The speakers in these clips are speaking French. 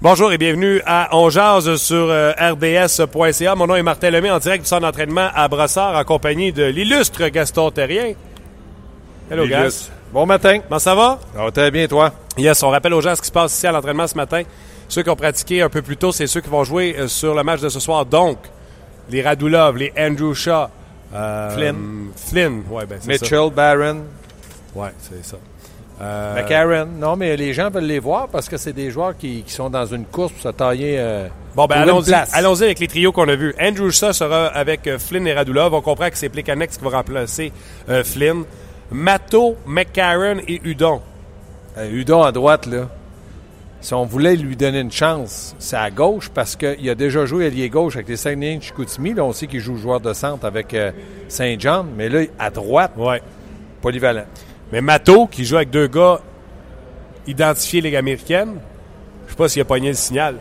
Bonjour et bienvenue à On Jazz sur euh, rds.ca. Mon nom est Martin Lemay en direct du centre d'entraînement à Brossard en compagnie de l'illustre Gaston Terrien. Hello, Gas. Illustre. Bon matin. Comment ça va? Ça va très bien, toi? Yes, on rappelle aux gens ce qui se passe ici à l'entraînement ce matin. Ceux qui ont pratiqué un peu plus tôt, c'est ceux qui vont jouer euh, sur le match de ce soir. Donc, les Radulov, les Andrew Shaw, euh, Flynn. Flynn, ouais, ben ça. Mitchell, Barron, Ouais, c'est ça. Euh, McCarron. Non, mais les gens veulent les voir parce que c'est des joueurs qui, qui sont dans une course pour se tailler. euh, Bon, ben allons-y allons avec les trios qu'on a vus. Andrew Shaw sera avec euh, Flynn et Radulov. On comprend que c'est Plekanex qui va remplacer euh, Flynn. Matto, McCarron et Udon. Hudon à droite, là. Si on voulait lui donner une chance, c'est à gauche parce qu'il a déjà joué allié gauche avec les Saguenay de Chicoutimi. Là, on sait qu'il joue joueur de centre avec Saint-John. Mais là, à droite, Ouais. polyvalent. Mais Matto, qui joue avec deux gars identifiés Ligue américaine, je sais pas s'il a pogné le signal.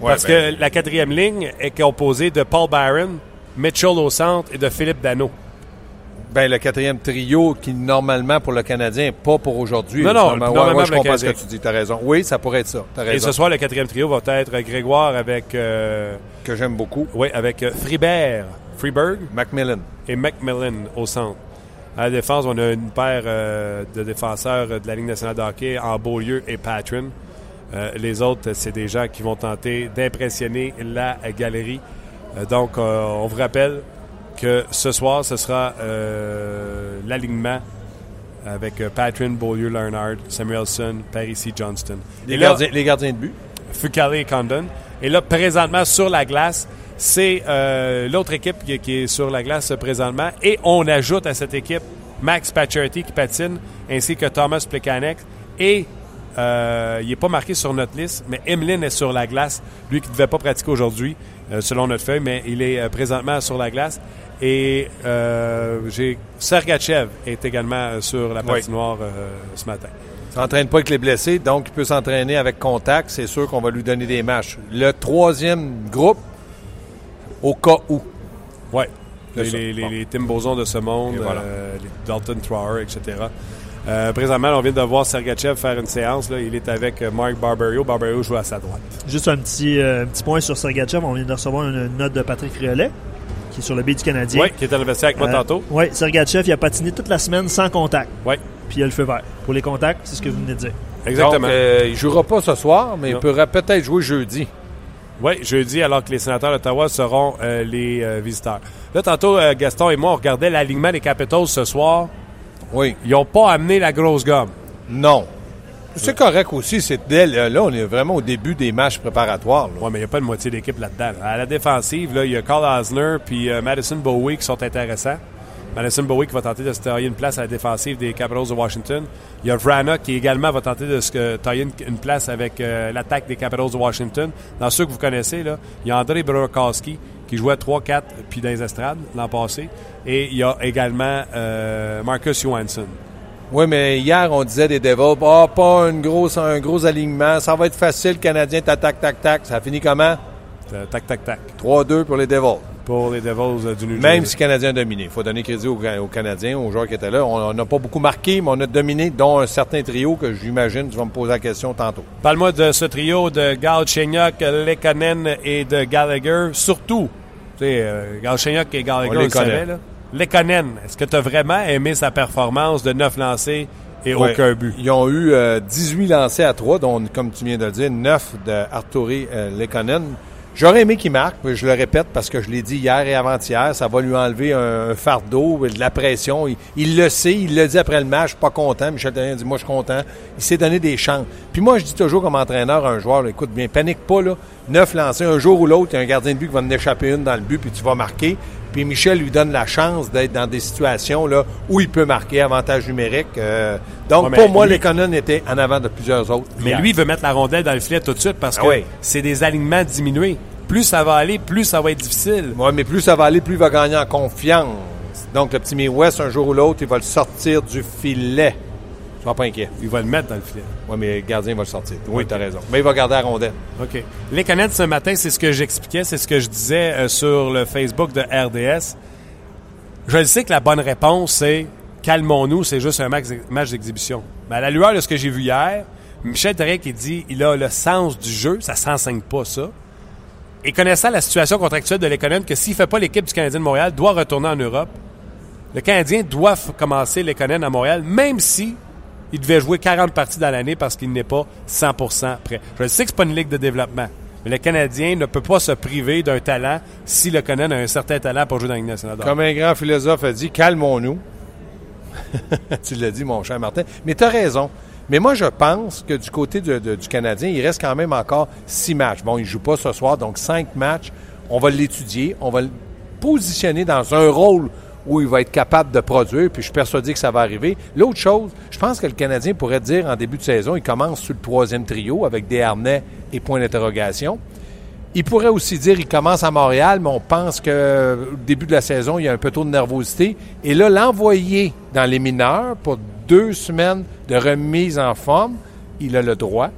Parce ben- que la quatrième ligne est composée de Paul Byron, Mitchell au centre et de Philippe Dano. Ben, le quatrième trio qui, normalement, pour le Canadien, pas pour aujourd'hui. Non, non, Normalement, ouais, normalement ouais, je comprends ce que tu dis. Tu as raison. Oui, ça pourrait être ça. As Et raison. ce soir, le quatrième trio va être Grégoire avec, euh, Que j'aime beaucoup. ouais, avec euh, Fribert, Freeberg Macmillan. et Macmillan au centre. À la défense, on a une paire euh, de défenseurs de la Ligue nationale de hockey en Beaulieu et Patron. Euh, les autres, c'est des gens qui vont tenter d'impressionner la galerie. Euh, donc, on vous rappelle que ce soir, ce sera l'alignement avec Patron, Beaulieu, Leonard, Samuelson, Parisi, Johnston. Les, Et là, gardiens, les gardiens de but. Fukale et Condon. Et là, présentement, sur la glace, c'est euh, l'autre équipe qui, qui est sur la glace présentement. Et on ajoute à cette équipe Max Pacioretty qui patine, ainsi que Thomas Plekanec. Et euh, il n'est pas marqué sur notre liste, mais Emeline est sur la glace. Lui qui ne devait pas pratiquer aujourd'hui, euh, selon notre feuille, mais il est présentement sur la glace. Et j'ai Sergachev est également sur la Oui. patinoire euh, ce matin. s'entraîne pas avec les blessés, donc il peut s'entraîner avec contact. C'est sûr qu'on va lui donner des matchs. Le troisième groupe, au cas où. Oui. Les, ça. les, les, Bon. les Tim Bozon de ce monde, voilà. euh, les Dalton Trower, etc. Euh, présentement, on vient de voir Sergachev faire une séance. Là. Il est avec euh, Mark Barberio. Barberio joue à sa droite. Juste un petit, euh, un petit point sur Sergachev. On vient de recevoir une note de Patrick Riolet, qui est sur le B du Canadien. Oui, qui est investi avec moi Euh, tantôt. Oui, Sergachev, il a patiné toute la semaine sans contact. Oui, Puis il a le feu vert. Pour les contacts, c'est ce que vous venez de dire. exactement. Donc, euh, il jouera pas ce soir, mais Non. il pourra peut-être jouer jeudi. Oui, jeudi, alors que les sénateurs d'Ottawa seront euh, les euh, visiteurs. Là, tantôt, euh, Gaston et moi, on regardait l'alignement des Capitals ce soir. Oui. Ils n'ont pas amené la grosse gomme. Non. C'est correct aussi. C'est dès là, on est vraiment au début des matchs préparatoires. Oui, mais il n'y a pas de moitié d'équipe là-dedans. là. À la défensive, là, il y a Carl Asner puis Madison Bowie qui sont intéressants. Madison Bowie qui va tenter de se tailler une place à la défensive des Capitals de Washington. Il y a Vrana qui également va tenter de se tailler une, place avec euh, l'attaque des Capitals de Washington. Dans ceux que vous connaissez, là, il y a Andrei Burakovsky qui jouait 3-4 puis dans les estrades l'an passé. Et il y a également euh, Marcus Johansson. Oui, mais hier, on disait des Devils, ah, pas une grosse, un gros alignement. Ça va être facile, Canadien, tac, tac, tac, tac. Ça finit comment? Euh, tac, tac, tac. 3-2 pour les Devils. Pour les Devils euh, du New Même si le Canadien a dominé. Il faut donner crédit aux, aux Canadiens, aux joueurs qui étaient là. On n'a pas beaucoup marqué, mais on a dominé, dont un certain trio que j'imagine, tu vas me poser la question tantôt. Parle-moi de ce trio de Galchenyuk, Lekanen et de Gallagher. Surtout, tu sais, euh, Galchenyuk et Gallagher, On les connaît. là. Lekanen, est-ce que tu as vraiment aimé sa performance de 9 lancés et Ouais. aucun but? Ils ont eu euh, 18 lancés à 3, dont, comme tu viens de le dire, 9 de Arturi euh, Lekonen. J'aurais aimé qu'il marque, je le répète parce que je l'ai dit hier et avant-hier, ça va lui enlever un, fardeau, de la pression. Il, le sait, il le dit après le match, pas content. Michel Therrien dit, moi je suis content. Il s'est donné des chances. Puis moi, je dis toujours comme entraîneur à un joueur, écoute bien, panique pas, là. Neuf lancés, un jour ou l'autre, il y a un gardien de but qui va en échapper une dans le but, puis tu vas marquer. Puis Michel lui donne la chance d'être dans des situations là, où il peut marquer avantage numérique. Euh, donc, Ouais, pour moi, lui- les Conan étaient en avant de plusieurs autres. Mais lui, il veut mettre la rondelle dans le filet tout de suite parce Ah que oui. c'est des alignements diminués. Plus ça va aller, plus ça va être difficile. Ouais, mais plus ça va aller, plus il va gagner en confiance. Donc, le petit May West, un jour ou l'autre, il va le sortir du filet. Sois pas inquiet. Il va le mettre dans le filet. Oui, mais le gardien va le sortir. Oui, tu as raison. Mais il va garder la rondelle. OK. Les canettes ce matin, c'est ce que j'expliquais, c'est ce que je disais euh, sur le Facebook de RDS. Je le sais que la bonne réponse, c'est calmons-nous, c'est juste un match, d'exhibition. Mais à la lueur de ce que j'ai vu hier, Michel Therrien qui dit il a le sens du jeu, ça s'enseigne pas ça. Et connaissant la situation contractuelle de l'économie, que s'il fait pas l'équipe du Canadien de Montréal, doit retourner en Europe. Le Canadien doit commencer l'économie à Montréal, même si il devait jouer 40 parties dans l'année parce qu'il n'est pas 100% prêt. Je sais que c'est pas une ligue de développement, mais le Canadien ne peut pas se priver d'un talent si le Canadien a un certain talent pour jouer dans la Ligue nationale. Comme un grand philosophe a dit, calmons-nous. tu l'as dit, mon cher Martin. Mais tu as raison. Mais moi, je pense que du côté du Canadien, il reste quand même encore six matchs. Bon, il ne joue pas ce soir, donc cinq matchs. On va l'étudier, on va le positionner dans un rôle où il va être capable de produire, puis je suis persuadé que ça va arriver. L'autre chose, je pense que le Canadien pourrait dire en début de saison, il commence sur le troisième trio avec des harnais et points d'interrogation. Il pourrait aussi dire il commence à Montréal, mais on pense que début de la saison, il y a un peu trop de nervosité. Et là, l'envoyer dans les mineurs pour deux semaines de remise en forme, il a le droit.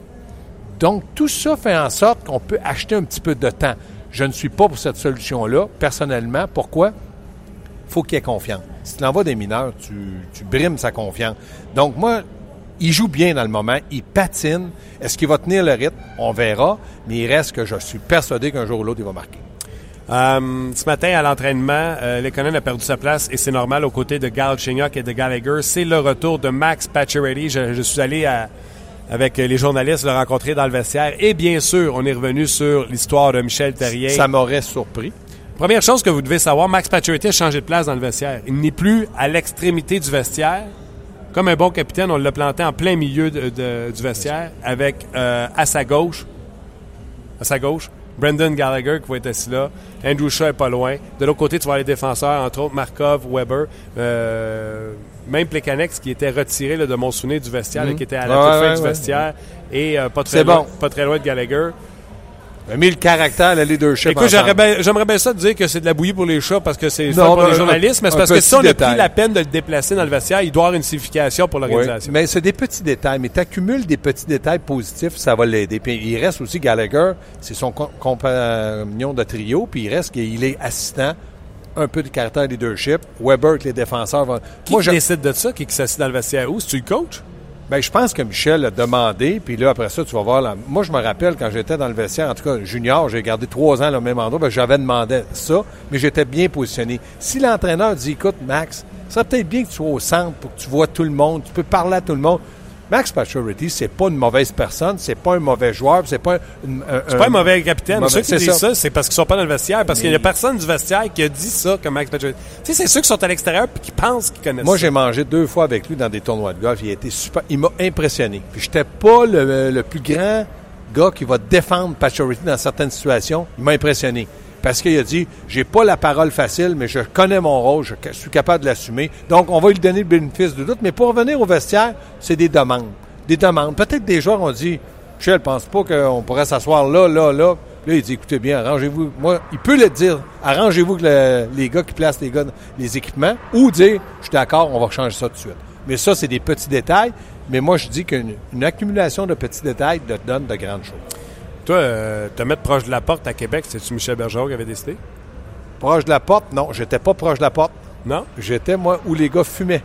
Donc, tout ça fait en sorte qu'on peut acheter un petit peu de temps. Je ne suis pas pour cette solution-là, personnellement. Pourquoi? Faut qu'il ait confiance. Si tu l'envoies des mineurs, tu, tu brimes sa confiance. Donc, moi, il joue bien dans le moment, il patine. Est-ce qu'il va tenir le rythme? On verra. Mais il reste que je suis persuadé qu'un jour ou l'autre, il va marquer. Euh, ce matin, à l'entraînement, euh, a perdu sa place et c'est normal aux côtés de Gal et de Gallagher. C'est le retour de Max Pacioretty. Je, suis allé avec les journalistes le rencontrer dans le vestiaire. Et bien sûr, on est revenu sur l'histoire de Michel Terrier. Ça m'aurait surpris. Première chose que vous devez savoir, Max Pacioretty a changé de place dans le vestiaire. Il n'est plus à l'extrémité du vestiaire. Comme un bon capitaine, on l'a planté en plein milieu du vestiaire avec euh, à sa gauche, à sa gauche, Brendan Gallagher qui va être assis là. Andrew Shaw est pas loin. De l'autre côté, tu vas avoir les défenseurs, entre autres Markov, Weber, euh, même Plekanex qui était retiré de mon souvenir du vestiaire, mhm. qui était à la toute fin du vestiaire et euh, pas, très loin, pas très loin de Gallagher a mis le caractère, le leadership. Écoute, j'aimerais bien ça dire que c'est de la bouillie pour les chats parce que c'est pour les journalistes, mais c'est parce que si on a pris la peine de le déplacer dans le vestiaire, il doit avoir une signification pour l'organisation. mais c'est des petits détails. Mais tu accumules des petits détails positifs, ça va l'aider. Puis il reste aussi Gallagher, c'est son compagnon de trio, puis il reste qu'il est assistant un peu de caractère leadership. Weber, que les défenseurs vont. Qui Moi, décide de ça? Qui, qui s'assied dans le vestiaire? Où? C'est-tu le coach? Bien, je pense que Michel a demandé, puis là, après ça, tu vas voir. Moi, je me rappelle quand j'étais dans le vestiaire, en tout cas, junior, j'ai gardé trois ans au même endroit, ben, j'avais demandé ça, mais j'étais bien positionné. Si l'entraîneur dit, écoute, Max, ça serait peut-être bien que tu sois au centre pour que tu vois tout le monde, tu peux parler à tout le monde. Max Pacioretty, c'est pas une mauvaise personne, c'est pas un mauvais joueur, c'est pas un, C'est pas un mauvais capitaine. Ceux qui disent ça, c'est parce qu'ils sont pas dans le vestiaire, parce qu'il y a personne du vestiaire qui a dit ça comme Max Pacioretty. Tu sais, c'est ceux qui sont à l'extérieur et qui pensent qu'ils connaissent Moi, j'ai mangé deux fois avec lui dans des tournois de golf. Il a été super. Il m'a impressionné. Puis j'étais pas le, le, plus grand gars qui va défendre Pacioretty dans certaines situations. Il m'a impressionné parce qu'il a dit j'ai pas la parole facile, mais je connais mon rôle, je suis capable de l'assumer. Donc, on va lui donner le bénéfice du doute. Mais pour revenir au vestiaire, c'est des demandes. Des demandes. Peut-être des joueurs ont dit ne pense pas qu'on pourrait s'asseoir là, là, là. Là, il dit écoutez bien, arrangez-vous. Moi, il peut le dire arrangez-vous que les gars qui placent les, gars, les équipements ou dire je suis d'accord, on va changer ça tout de suite. Mais ça, c'est des petits détails. Mais moi, je dis qu'une accumulation de petits détails te donne de grandes choses. Toi, euh, te mettre proche de la porte à Québec, c'est-tu Michel Bergeron qui avait décidé? Proche de la porte? Non, j'étais pas proche de la porte. Non? J'étais, moi, où les gars fumaient.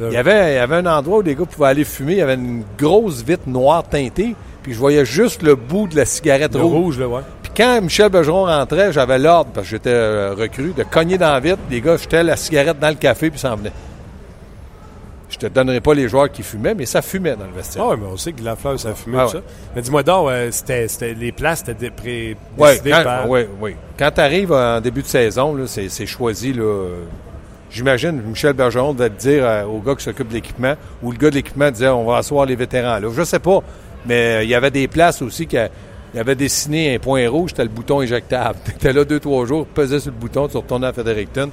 Il y, avait, il y avait un endroit où les gars pouvaient aller fumer. Il y avait une grosse vitre noire teintée. Puis je voyais juste le bout de la cigarette rouge. rouge là, ouais. Puis quand Michel Bergeron rentrait, j'avais l'ordre, parce que j'étais euh, recru, de cogner dans la vitre. Les gars jetaient la cigarette dans le café puis s'en venaient. Je te donnerai pas les joueurs qui fumaient, mais ça fumait dans le vestiaire. Ah oui, mais on sait que Lafleur, ça fumait ah, ça. Mais dis-moi donc, euh, c'était, les places étaient pré ouais, par... Oui, oui. Quand tu arrives en début de saison, c'est, choisi. Là, j'imagine Michel Bergeron devait dire euh, au gars qui s'occupe de l'équipement, ou le gars de l'équipement disait on va asseoir les vétérans là. Je sais pas, mais euh, il y avait des places aussi qui il avait dessiné un point rouge, c'était le bouton éjectable. Tu étais là deux, trois jours, pesais sur le bouton, tu retournais à Fredericton.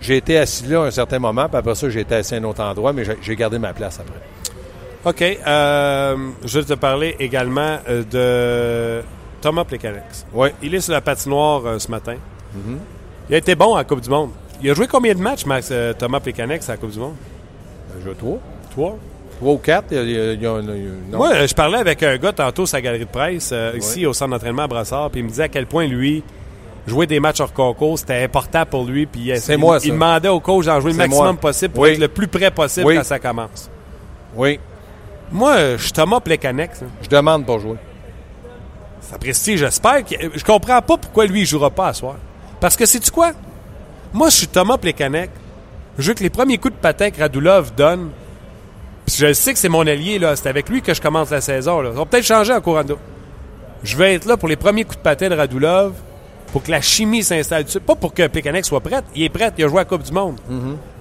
J'ai été assis là à un certain moment, puis après ça, j'ai été assis à un autre endroit, mais j'ai gardé ma place après. OK. Euh, je vais te parler également euh, de Thomas Plekanec. Oui. Il est sur la patinoire euh, ce matin. Mm-hmm. Il a été bon à la Coupe du Monde. Il a joué combien de matchs, Max, Thomas Plekanec, à la Coupe du Monde? Il a joué trois. Trois? Trois ou quatre. Moi, je parlais avec un gars tantôt sur la galerie de presse, ici au centre d'entraînement à Brassard, puis il me disait à quel point lui jouer des matchs hors concours, c'était important pour lui. Puis c'est moi, il demandait au coach d'en jouer le maximum possible pour être le plus près possible quand ça commence. Oui. Moi, je suis Thomas Plekanec. ça. Je demande pour jouer. Ça prestige, j'espère. que- Je comprends pas pourquoi lui, il jouera pas à soir. Parce que, sais-tu quoi? Moi, je suis Thomas Plekanec. Je veux que les premiers coups de patin que Radulov donne, puis je sais que c'est mon allié, là. C'est avec lui que je commence la saison, là. Ça va peut-être changer en courant d'eau. Je vais être là pour les premiers coups de patin de Radulov, pour que la chimie s'installe dessus. Pas pour que Plekanec soit prêt. Il est prêt, il a joué à la Coupe du Monde.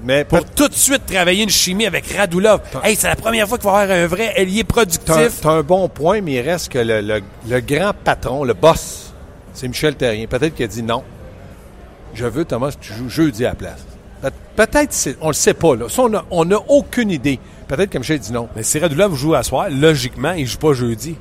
Mais Pour tout de suite travailler une chimie avec Radulov. Hey, c'est la première fois qu'il va y avoir un vrai ailier productif. t'as un bon point, mais il reste que le, le- le grand patron, le boss, c'est Michel Terrien. Peut-être qu'il a dit non. Je veux, Thomas, que tu joues jeudi à la place. Peut- Peut-être, on le sait pas. Là. Ça, on n'a aucune idée. Peut-être que Michel dit non. Mais si Radulov joue à soir, logiquement, il joue pas jeudi.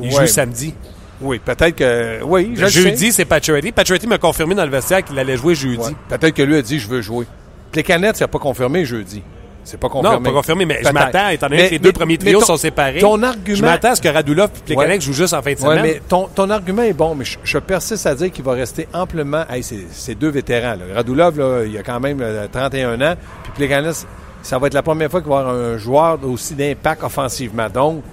Il Ouais. joue samedi. Oui, peut-être que. Oui, je jeudi, c'est Pacioretty. Pacioretty m'a confirmé dans le vestiaire qu'il allait jouer jeudi. Ouais. Peut-être que lui a dit je veux jouer. Les canettes, c'est pas confirmé jeudi. C'est pas confirmé. Non, pas confirmé, mais je m'attends, étant donné Mais- que les deux mais- premiers trios ton- sont séparés. Ton Je argument. m'attends à ce que Radulov et Plekanec Ouais. jouent juste en fin de semaine. mais ton, ton argument est bon, mais je, je persiste à dire qu'il va rester amplement. Hey, c'est, c'est deux vétérans. là. Radulov, là, il a quand même euh, 31 ans. Puis Plekanec, ça va être la première fois qu'il va y avoir un joueur aussi d'impact offensivement. Donc,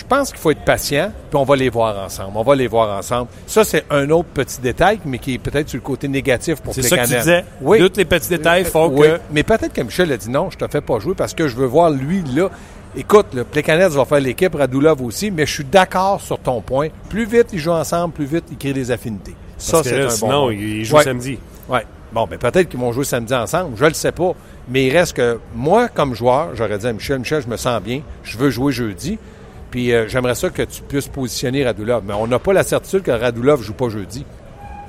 je pense qu'il faut être patient, puis on va les voir ensemble. On va les voir ensemble. Ça, c'est un autre petit détail, mais qui est peut-être sur le côté négatif pour c'est ça que tu disais. Oui. Tous les petits détails font Oui, que. mais peut-être que Michel a dit non, je te fais pas jouer parce que je veux voir lui là. Écoute, le Plekanec va faire l'équipe, Radulov aussi, mais je suis d'accord sur ton point. Plus vite ils jouent ensemble, plus vite ils créent des affinités. Ça, Parce c'est un sinon, bon point. ils jouent Ouais. samedi. Ouais. Bon, ben peut-être qu'ils vont jouer samedi ensemble, je le sais pas. Mais il reste que moi, comme joueur, j'aurais dit à Michel, Michel, je me sens bien, je veux jouer jeudi. Puis euh, j'aimerais ça que tu puisses positionner Radulov. Mais on n'a pas la certitude que Radulov joue pas jeudi.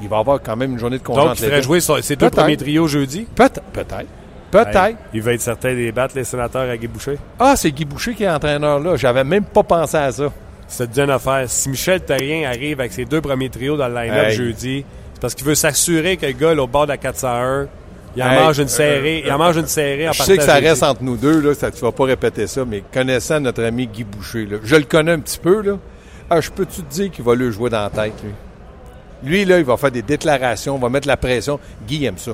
Il va avoir quand même une journée de congé Donc, il ferait jouer ses deux Peut-être. premiers trios jeudi? Peut-être. Peut-être. Peut-être. Hey, il va être certain des battre les sénateurs à Guy Boucher. Ah, c'est Guy Boucher qui est entraîneur là. J'avais même pas pensé à ça. C'est te dit une affaire. Si Michel Terrien arrive avec ses deux premiers trios dans le line-up Hey. jeudi, c'est parce qu'il veut s'assurer que le gars, là, au bord de la 401, il en Hey, mange une serrée. il en mange une serrée en Je sais que ça reste entre nous deux, là, ça, tu vas pas répéter ça, mais connaissant notre ami Guy Boucher, là, je le connais un petit peu, là. Ah, je peux-tu te dire qu'il va le jouer dans la tête, lui? Lui, là, il va faire des déclarations, va mettre la pression. Guy aime ça.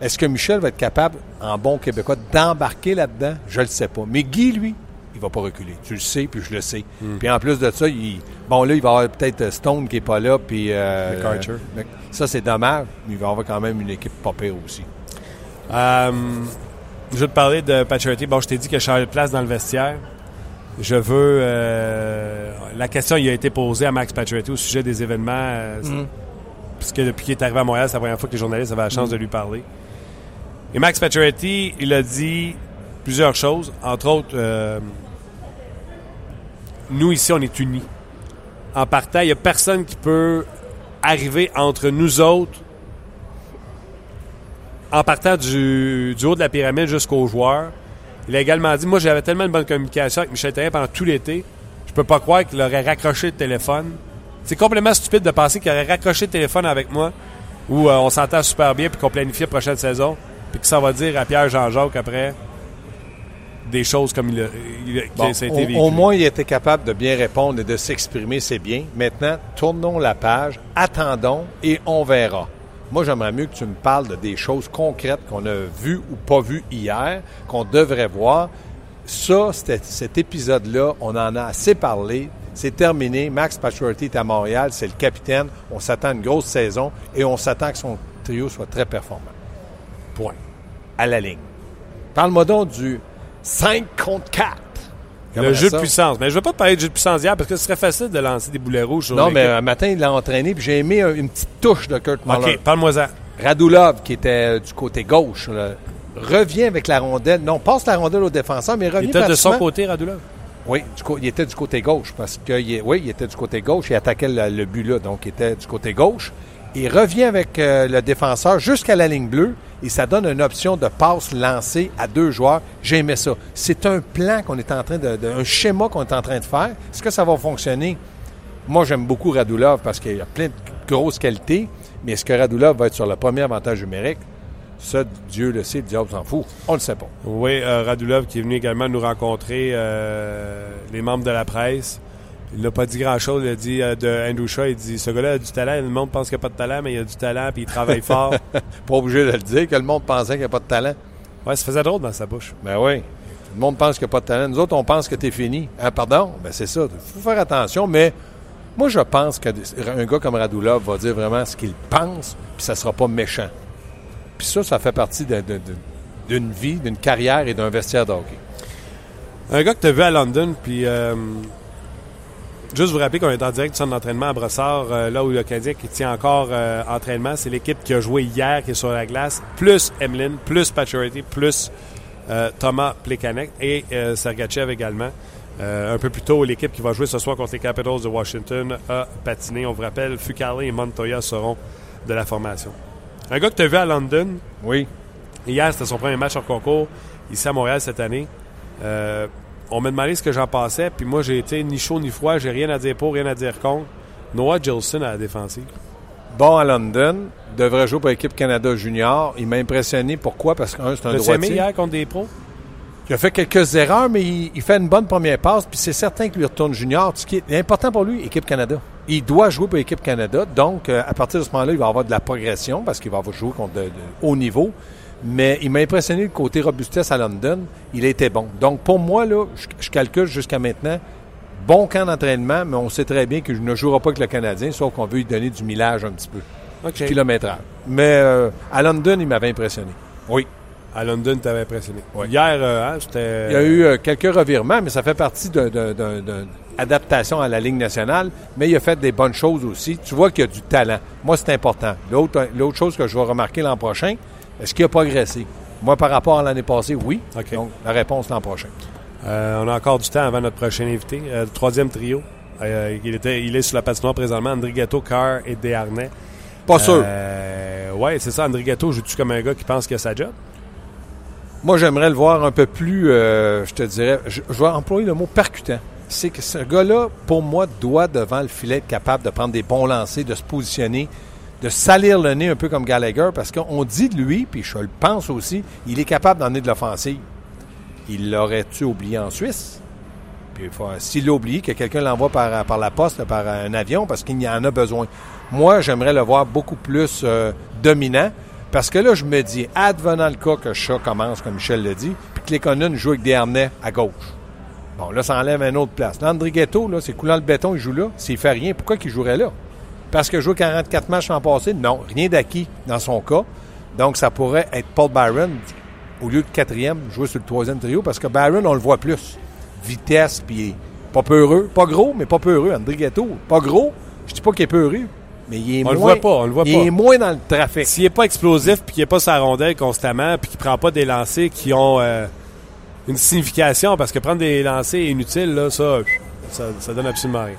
Est-ce que Michel va être capable, en bon québécois, d'embarquer là-dedans? Je le sais pas. Mais Guy, lui, il va pas reculer. Tu le sais, puis je le sais. Hmm. Puis en plus de ça, il, bon, là, il va y avoir peut-être euh, Stone qui est pas là, puis... euh, euh, ça, c'est dommage, mais il va y avoir quand même une équipe pas pire aussi. Euh, je veux te parler de Pacioretty. Bon, je t'ai dit que je changeais de place dans le vestiaire. Je veux... euh, la question il a été posée à Max Pacioretty au sujet des événements. euh, Puisque depuis qu'il est arrivé à Montréal, c'est la première fois que les journalistes avaient la chance de lui parler. Et Max Pacioretty, il a dit plusieurs choses. Entre autres, euh, nous ici, on est unis. En partant, il n'y a personne qui peut arriver entre nous autres en partant du, du haut de la pyramide jusqu'aux joueurs. Il a également dit Moi, j'avais tellement de bonne communication avec Michel Therrien pendant tout l'été, je peux pas croire qu'il aurait raccroché le téléphone. C'est complètement stupide de penser qu'il aurait raccroché le téléphone avec moi, où euh, on s'entend super bien, puis qu'on planifie la prochaine saison, puis que ça va dire à Pierre Jean-Jacques après des choses comme il a, il a- que Bon, ça a été au, vécu. au moins, il était capable de bien répondre et de s'exprimer, c'est bien. Maintenant, tournons la page, attendons et on verra. Moi, j'aimerais mieux que tu me parles de des choses concrètes qu'on a vues ou pas vues hier, qu'on devrait voir. Ça, cet épisode-là, on en a assez parlé. C'est terminé. Max Pacioretty est à Montréal, c'est le capitaine. On s'attend à une grosse saison et on s'attend que son trio soit très performant. Point. À la ligne. Parle-moi donc du 5 contre 4. Le jeu de puissance. Mais je veux pas te parler de jeu de puissance hier parce que ce serait facile de lancer des boulets rouges sur Non, mais un matin, il l'a entraîné, puis j'ai aimé un- une petite touche de Kurt Muller. OK, parle-moi-en. Radulov, qui était euh, du côté gauche, là, revient avec la rondelle. Non, passe la rondelle au défenseur, mais revient Il était de son côté, Radulov? Oui, du il était du côté gauche, parce que il oui, il était du côté gauche, il attaquait le, le but là, donc il était du côté gauche. Il revient avec euh, le défenseur jusqu'à la ligne bleue et ça donne une option de passe lancée à deux joueurs. J'aimais ça. C'est un plan qu'on est en train de, un schéma qu'on est en train de faire. Est-ce que ça va fonctionner? Moi, j'aime beaucoup Radulov parce qu'il a plein de grosses qualités, mais est-ce que Radulov va être sur le premier avantage numérique? Ça, Dieu le sait, le diable s'en fout. On le sait pas. Oui, euh, Radulov qui est venu également nous rencontrer, euh, les membres de la presse. Il n'a pas dit grand-chose. Il a dit euh, de Andrew Shaw, il dit ce gars-là a du talent. Le monde pense qu'il n'a pas de talent, mais il a du talent puis il travaille fort. Pas obligé de le dire que le monde pensait qu'il n'y a pas de talent. Ouais, ça faisait drôle dans sa bouche. Ben oui. Tout le monde pense qu'il n'y a pas de talent. Nous autres, on pense que tu es fini. Ah, pardon? Ben, c'est ça. Il faut faire attention, mais moi, je pense qu'un gars comme Radulov va dire vraiment ce qu'il pense, puis ça ne sera pas méchant. Puis ça, ça fait partie d'une vie, d'une carrière et d'un vestiaire de hockey. Un gars que tu as vu à London, puis euh, juste vous rappeler qu'on est en direct du centre d'entraînement à Brossard, euh, là où le Canadien qui tient encore euh, entraînement, c'est l'équipe qui a joué hier qui est sur la glace, plus Emeline, plus Paturity, plus Thomas Plekanec et Sergachev également. un peu plus tôt, l'équipe qui va jouer ce soir contre les Capitals de Washington a patiné. On vous rappelle, Fucale et Montoya seront de la formation. Un gars que tu as vu à London? Oui. Hier, c'était son premier match en concours ici à Montréal cette année. On m'a demandé ce que j'en pensais, puis moi, j'ai été ni chaud ni froid, j'ai rien à dire pour, rien à dire contre. Noah Gilson à la défensive. Bon à London, devrait jouer pour l'équipe Canada Junior. Il m'a impressionné. Pourquoi? Parce qu'un, c'est un droitier. aimé hier contre des pros? Il a fait quelques erreurs, mais il, fait une bonne première passe, puis c'est certain qu'il lui retourne junior. Ce qui est important pour lui, équipe Canada. Il doit jouer pour l'équipe Canada, donc euh, à partir de ce moment-là, il va avoir de la progression parce qu'il va avoir jouer contre de haut niveau. Mais il m'a impressionné le côté robustesse à London. Il était bon. Donc, pour moi, là, je, calcule jusqu'à maintenant, bon camp d'entraînement, mais on sait très bien qu'il ne jouera pas avec le Canadien, sauf qu'on veut lui donner du millage un petit peu. Okay. Kilométrage. Mais euh, à London, il m'avait impressionné. Oui. À London, tu t'avais impressionné. Hier, euh, hein, c'était. Il y a eu euh, quelques revirements, mais ça fait partie d'une adaptation à la Ligue nationale. Mais il a fait des bonnes choses aussi. Tu vois qu'il y a du talent. Moi, c'est important. L'autre chose que je vais remarquer l'an prochain, est-ce qu'il a progressé? Moi, par rapport à l'année passée, oui. Donc, la réponse l'an prochain. Euh, on a encore du temps avant notre prochain invité. Euh, le troisième trio. Euh, il, était, il est sur la patinoire présentement. André Gatto, Carr et Desharnais. Pas sûr. oui, c'est ça. André Gatto, joue-tu comme un gars qui pense qu'il a sa job? Moi, j'aimerais le voir un peu plus, je te dirais, je, je, vais employer le mot percutant. C'est que ce gars-là, pour moi, doit devant le filet être capable de prendre des bons lancers, de se positionner, de salir le nez un peu comme Gallagher, parce qu'on dit de lui, puis je le pense aussi, il est capable d'emmener de l'offensive. Il l'aurait-tu oublié en Suisse? Puis s'il l'a oublié, que quelqu'un l'envoie par, la poste, par un avion, parce qu'il y en a besoin. Moi, j'aimerais le voir beaucoup plus euh, dominant, parce que là, je me dis, advenant le cas que Chat commence, comme Michel l'a dit, puis que Conan jouent avec des harnais à gauche. Bon, là, ça enlève une autre place. Landry Ghetto, là, c'est coulant le béton, il joue là. S'il fait rien, pourquoi qu'il jouerait là? Parce que jouer 44 matchs en passé, non, rien d'acquis dans son cas. Donc, ça pourrait être Paul Byron, au lieu de quatrième, jouer sur le troisième trio, parce que Byron, on le voit plus. Vitesse, puis pas peureux. Pas gros, mais pas peureux. André Ghetto, pas gros. Je dis pas qu'il est peureux, mais il est on moins... Le voit pas, on le voit il est moins dans le trafic. S'il n'est pas explosif, puis qu'il n'est pas sa rondelle constamment, puis qu'il prend pas des lancers qui ont euh, une signification, parce que prendre des lancers inutiles, là, ça, ça, ça donne absolument rien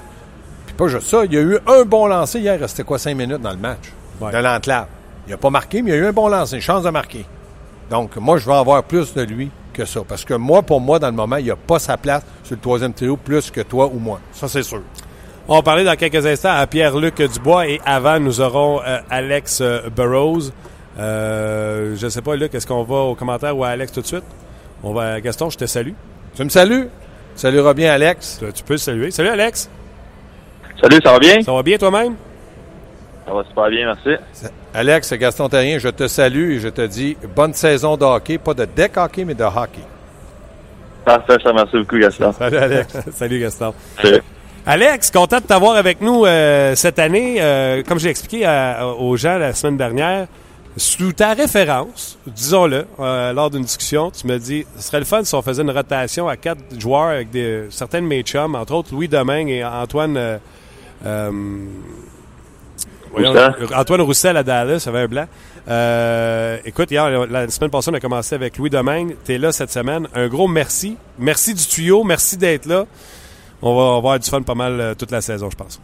pas juste ça. Il y a eu un bon lancer hier. Restait quoi, cinq minutes dans le match? De l'enclave. Il n'a pas marqué, mais il y a eu un bon lancer, une chance de marquer. Donc, moi, je vais avoir plus de lui que ça. Parce que moi, pour moi, dans le moment, il n'a pas sa place sur le troisième trio plus que toi ou moi. Ça, c'est sûr. On va parler dans quelques instants à Pierre-Luc Dubois et avant, nous aurons euh, Alex euh, Burroughs. Euh, je ne sais pas, Luc, est-ce qu'on va au commentaire ou à Alex tout de suite? On va, Gaston, je te salue. Tu me salues? Salut bien, Alex. Tu, tu peux le saluer. Salut, Alex. Salut, ça va bien? Ça va bien toi-même? Ça va super bien, merci. Alex, Gaston Terrien, je te salue et je te dis bonne saison de hockey, pas de deck hockey, mais de hockey. Parfait, ça merci beaucoup, Gaston. Salut, Alex. Salut, Gaston. Salut. Alex, content de t'avoir avec nous euh, cette année. Euh, comme j'ai expliqué aux gens la semaine dernière, sous ta référence, disons-le, euh, lors d'une discussion, tu me dis ce serait le fun si on faisait une rotation à quatre joueurs avec des, certains de mes chums, entre autres Louis Domingue et Antoine euh, Antoine Roussel à Dallas, avait un blanc. Euh, écoute, hier, la semaine passée, on a commencé avec Louis Domingue. Tu es là cette semaine. Un gros merci. Merci du tuyau. Merci d'être là. On va avoir du fun pas mal euh, toute la saison, je pense.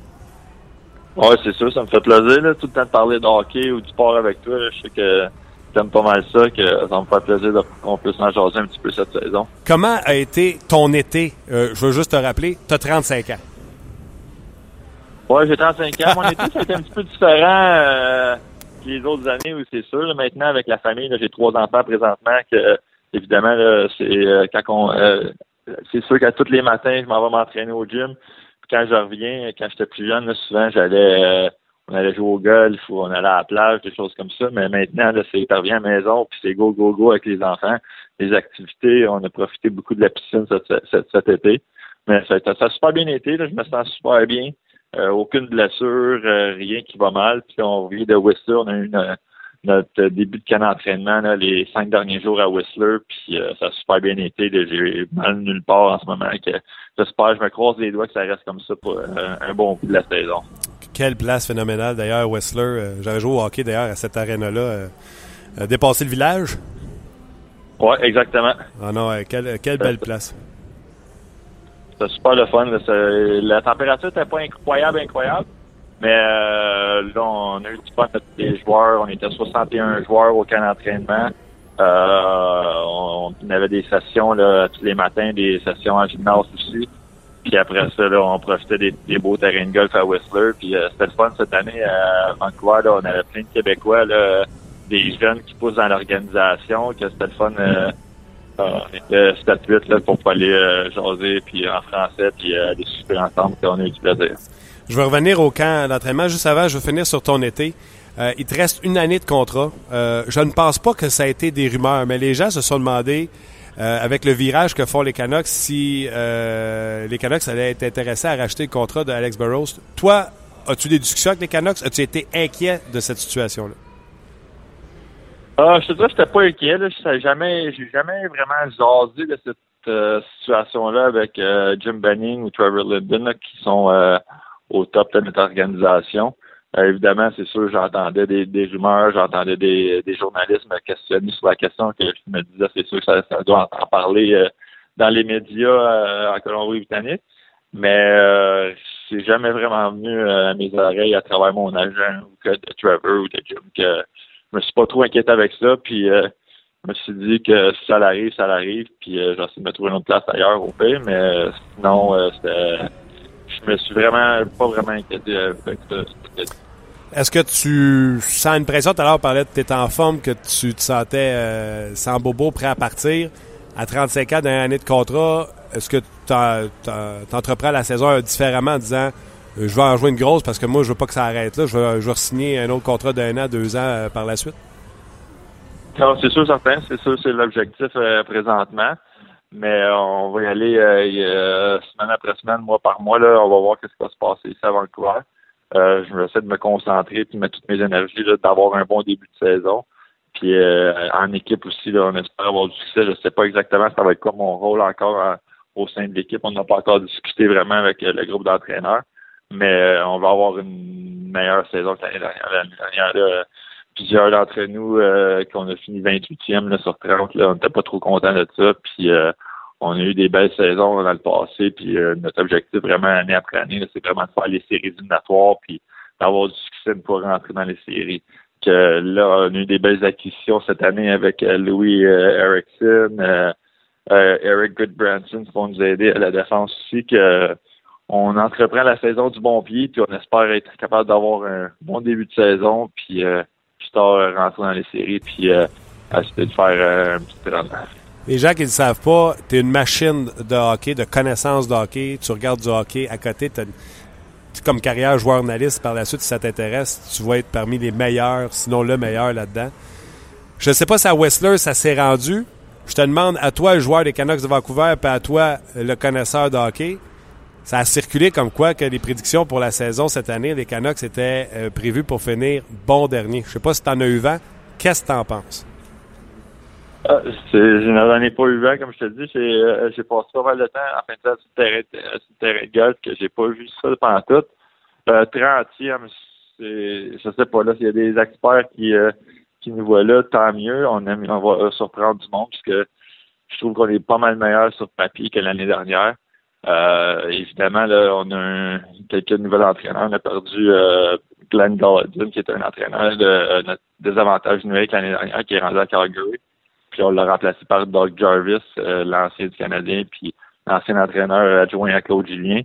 Oui, c'est sûr. Ça me fait plaisir, là, tout le temps de parler de hockey ou du sport avec toi. Je sais que t'aimes pas mal ça, que ça me fait plaisir qu'on puisse en jaser un petit peu cette saison. Comment a été ton été? je veux juste te rappeler, tu as 35 ans. Oui, j'ai 35 ans. Mon été, c'était un petit peu différent euh, que les autres années, où c'est sûr. maintenant, avec la famille, j'ai trois enfants présentement, que évidemment, c'est euh, quand on euh, c'est sûr qu'à tous les matins, je m'en vais m'entraîner au gym. Puis quand je reviens, quand j'étais plus jeune, souvent j'allais on allait jouer au golf ou on allait à la plage, des choses comme ça. Mais maintenant, là, c'est revient à la maison, puis c'est go, go, go avec les enfants. Les activités, on a profité beaucoup de la piscine cet, été. Mais ça, ça, a super bien été, là, je me sens super bien. Euh, aucune blessure, euh, rien qui va mal. Puis on vient de Whistler, on a eu notre début de camp d'entraînement les cinq derniers jours à Whistler, puis euh, ça a super bien été. J'ai mal nulle part en ce moment. J'espère, je me croise les doigts que ça reste comme ça pour un bon bout de la saison. Quelle place phénoménale d'ailleurs, Whistler. J'avais joué au hockey d'ailleurs à cette arène-là. dépasser le village? Oui, exactement. Ah non, quelle, quelle belle place. C'était super le fun. La température n'était pas incroyable, incroyable. Mais euh, là, on a eu du fun avec les joueurs. On était 61 joueurs au camp d'entraînement. Euh, on, avait des sessions là, tous les matins, des sessions en gymnase aussi. Puis après ça, là, on profitait des, beaux terrains de golf à Whistler. Puis euh, c'était le fun cette année à Vancouver. Là, on avait plein de Québécois, là, des jeunes qui poussent dans l'organisation. Que c'était le fun. Euh, on était 7-8 là, pour aller euh, jaser puis en français puis euh, aller super ensemble on a eu du plaisir. Je vais revenir au camp d'entraînement. Juste avant, je vais finir sur ton été. Euh, il te reste une année de contrat. Euh, je ne pense pas que ça a été des rumeurs, mais les gens se sont demandé, euh, avec le virage que font les Canucks, si les Canucks allaient être intéressés à racheter le contrat d'Alex Burrows. Toi, as-tu des discussions avec les Canucks? As-tu été inquiet de cette situation-là? Ah, je te dis, j'étais pas inquiet. J'ai jamais, j'ai jamais vraiment jasé de cette situation-là avec Jim Benning ou Trevor Linden, qui sont au top de notre organisation. Euh, évidemment, c'est sûr, j'entendais des, des rumeurs, j'entendais des, des journalistes me questionner sur la question que je me disais, c'est sûr que ça, doit en parler euh, dans les médias euh, en Colombie-Britannique. Mais c'est jamais vraiment venu à mes oreilles à travers mon agent ou que de Trevor ou de Jim que je me suis pas trop inquiété avec ça. Puis je me suis dit que si ça arrive, ça arrive. Puis j'ai essayé de me trouver une autre place ailleurs au pays, mais sinon c'était je me suis vraiment pas vraiment inquiété avec ça. Est-ce que tu sens une pression? Tout à l'heure, on parlait de t'es en forme, que tu te sentais euh, sans bobo, prêt à partir. À 35 ans, d'une année de contrat, est-ce que tu entreprends la saison différemment en disant euh, je vais en jouer une grosse parce que moi, je veux pas que ça arrête là. Je veux, je signer un autre contrat d'un an, deux ans euh, par la suite? Non, c'est sûr, certain. C'est sûr, c'est l'objectif présentement. Mais on va y aller semaine après semaine, mois par mois. Là, on va voir ce qui va se passer ici à Vancouver. Euh, je vais essayer de me concentrer et mettre toutes mes énergies d'avoir un bon début de saison. Puis euh, en équipe aussi, là, on espère avoir du succès. Je ne sais pas exactement ça va être quoi mon rôle encore au sein de l'équipe. On n'a pas encore discuté vraiment avec euh, le groupe d'entraîneurs. Mais on va avoir une meilleure saison que l'année dernière. L'année dernière, plusieurs d'entre nous qu'on a fini 28e là, sur 30, là, on n'était pas trop contents de ça. Puis on a eu des belles saisons dans le passé, puis euh, notre objectif vraiment année après année, c'est vraiment de faire les séries éliminatoires, puis d'avoir du succès pour rentrer dans les séries. Que là, on a eu des belles acquisitions cette année avec euh, Louis euh, Erickson, Eric Goodbranson qui vont nous aider à la défense aussi, que on entreprend la saison du bon pied, puis on espère être capable d'avoir un bon début de saison, puis plus tard rentrer dans les séries, puis essayer de faire un petit rendement. Les gens qui ne le savent pas, tu es une machine de hockey, de connaissance de hockey. Tu regardes du hockey à côté. comme carrière joueur analyste, par la suite, si ça t'intéresse, tu vas être parmi les meilleurs, sinon le meilleur là-dedans. Je ne sais pas si à Whistler, ça s'est rendu. Je te demande à toi, le joueur des Canucks de Vancouver, puis à toi, le connaisseur de hockey. Ça a circulé comme quoi que les prédictions pour la saison cette année, les Canucks étaient euh, prévus pour finir bon dernier. Je sais pas si tu en as eu vent. Qu'est-ce que tu en penses? Ah, je n'en ai pas eu vent, comme je te dis. J'ai, euh, passé pas mal de temps en fin de temps terrain, sur le terrain de golf que j'ai pas vu ça pendant tout. Euh, 30e, c'est, je sais pas, là, s'il y a des experts qui, euh, nous voient là, tant mieux. On, aime, va surprendre du monde puisque je trouve qu'on est pas mal meilleur sur papier que l'année dernière. Euh, évidemment, là, on a un, quelques nouveaux entraîneurs. On a perdu euh, Glenn Galladin, qui est un entraîneur de notre désavantage numérique l'année dernière, qui est rendu à Calgary. Puis on l'a remplacé par Doug Jarvis, euh, l'ancien du Canadien, puis l'ancien entraîneur adjoint à Claude Julien.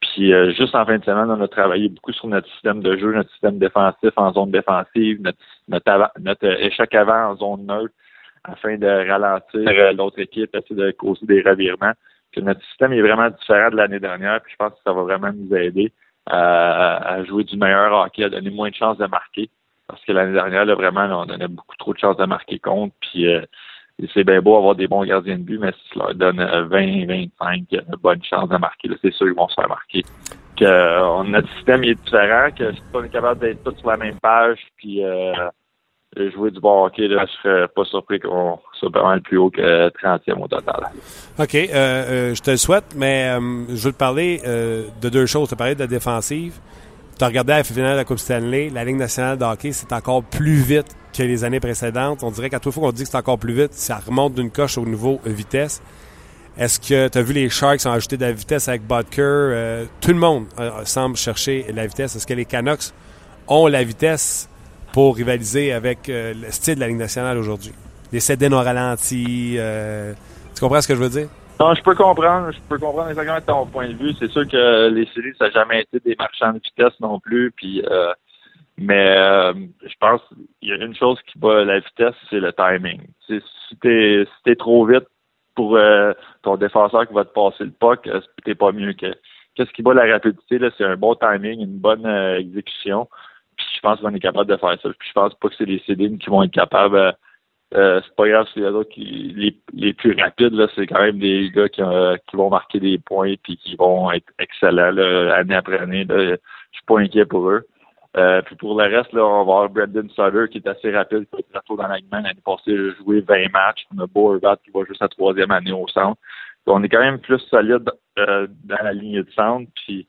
Puis euh, juste en fin de semaine, on a travaillé beaucoup sur notre système de jeu, notre système défensif en zone défensive, notre, notre, échec avant en zone neutre, afin de ralentir euh, l'autre équipe, essayer de causer des revirements. Puis notre système est vraiment différent de l'année dernière, puis je pense que ça va vraiment nous aider à, jouer du meilleur hockey, à donner moins de chances de marquer. Parce que l'année dernière, là, vraiment, on donnait beaucoup trop de chances de marquer contre. Puis euh, c'est bien beau avoir des bons gardiens de but, mais si tu leur donnes 20, 25 bonnes chances de marquer, c'est sûr qu'ils vont se faire marquer. Que, euh, notre système est différent, que si on est capable d'être tous sur la même page, puis euh, jouer du bon hockey, là, je serais pas surpris qu'on soit mal plus haut que 30e au total. OK. Euh, je te le souhaite, mais je veux te parler de deux choses. Tu as parlé de la défensive. Tu as regardé la finale de la Coupe Stanley, la Ligue nationale de hockey, c'est encore plus vite que les années précédentes. On dirait qu'à toute fois qu'on dit que c'est encore plus vite, ça remonte d'une coche au niveau vitesse. Est-ce que tu as vu les Sharks ont ajouté de la vitesse avec? Euh, tout le monde euh, semble chercher la vitesse. Est-ce que les Canucks ont la vitesse rivaliser avec euh, le style de la Ligue nationale aujourd'hui? Les CD non ralentis. tu comprends ce que je veux dire? Non, je peux comprendre. Je peux comprendre exactement ton point de vue. C'est sûr que les séries, ça n'a jamais été des marchands de vitesse non plus. Puis, euh, mais euh, je pense qu'il y a une chose qui bat la vitesse, c'est le timing. si t'es si es trop vite pour euh, ton défenseur qui va te passer le puck, t'es pas mieux que. Qu'est-ce qui bat la rapidité c'est un bon timing, une bonne exécution. Je pense qu'on est capable de faire ça. Puis je pense pas que c'est les CD qui vont être capables euh, c'est pas grave si les autres qui les, plus rapides, là, c'est quand même des gars qui, euh, qui vont marquer des points puis qui vont être excellents là, année après année. Là. Je suis pas inquiet pour eux. Euh, puis pour le reste, là, on va avoir Brendan Sutter qui est assez rapide, qui est très dans l'année L'année passée, il a joué 20 matchs. On a Beauregard qui va juste sa troisième année au centre. on est quand même plus solide euh, dans la ligne de centre. Puis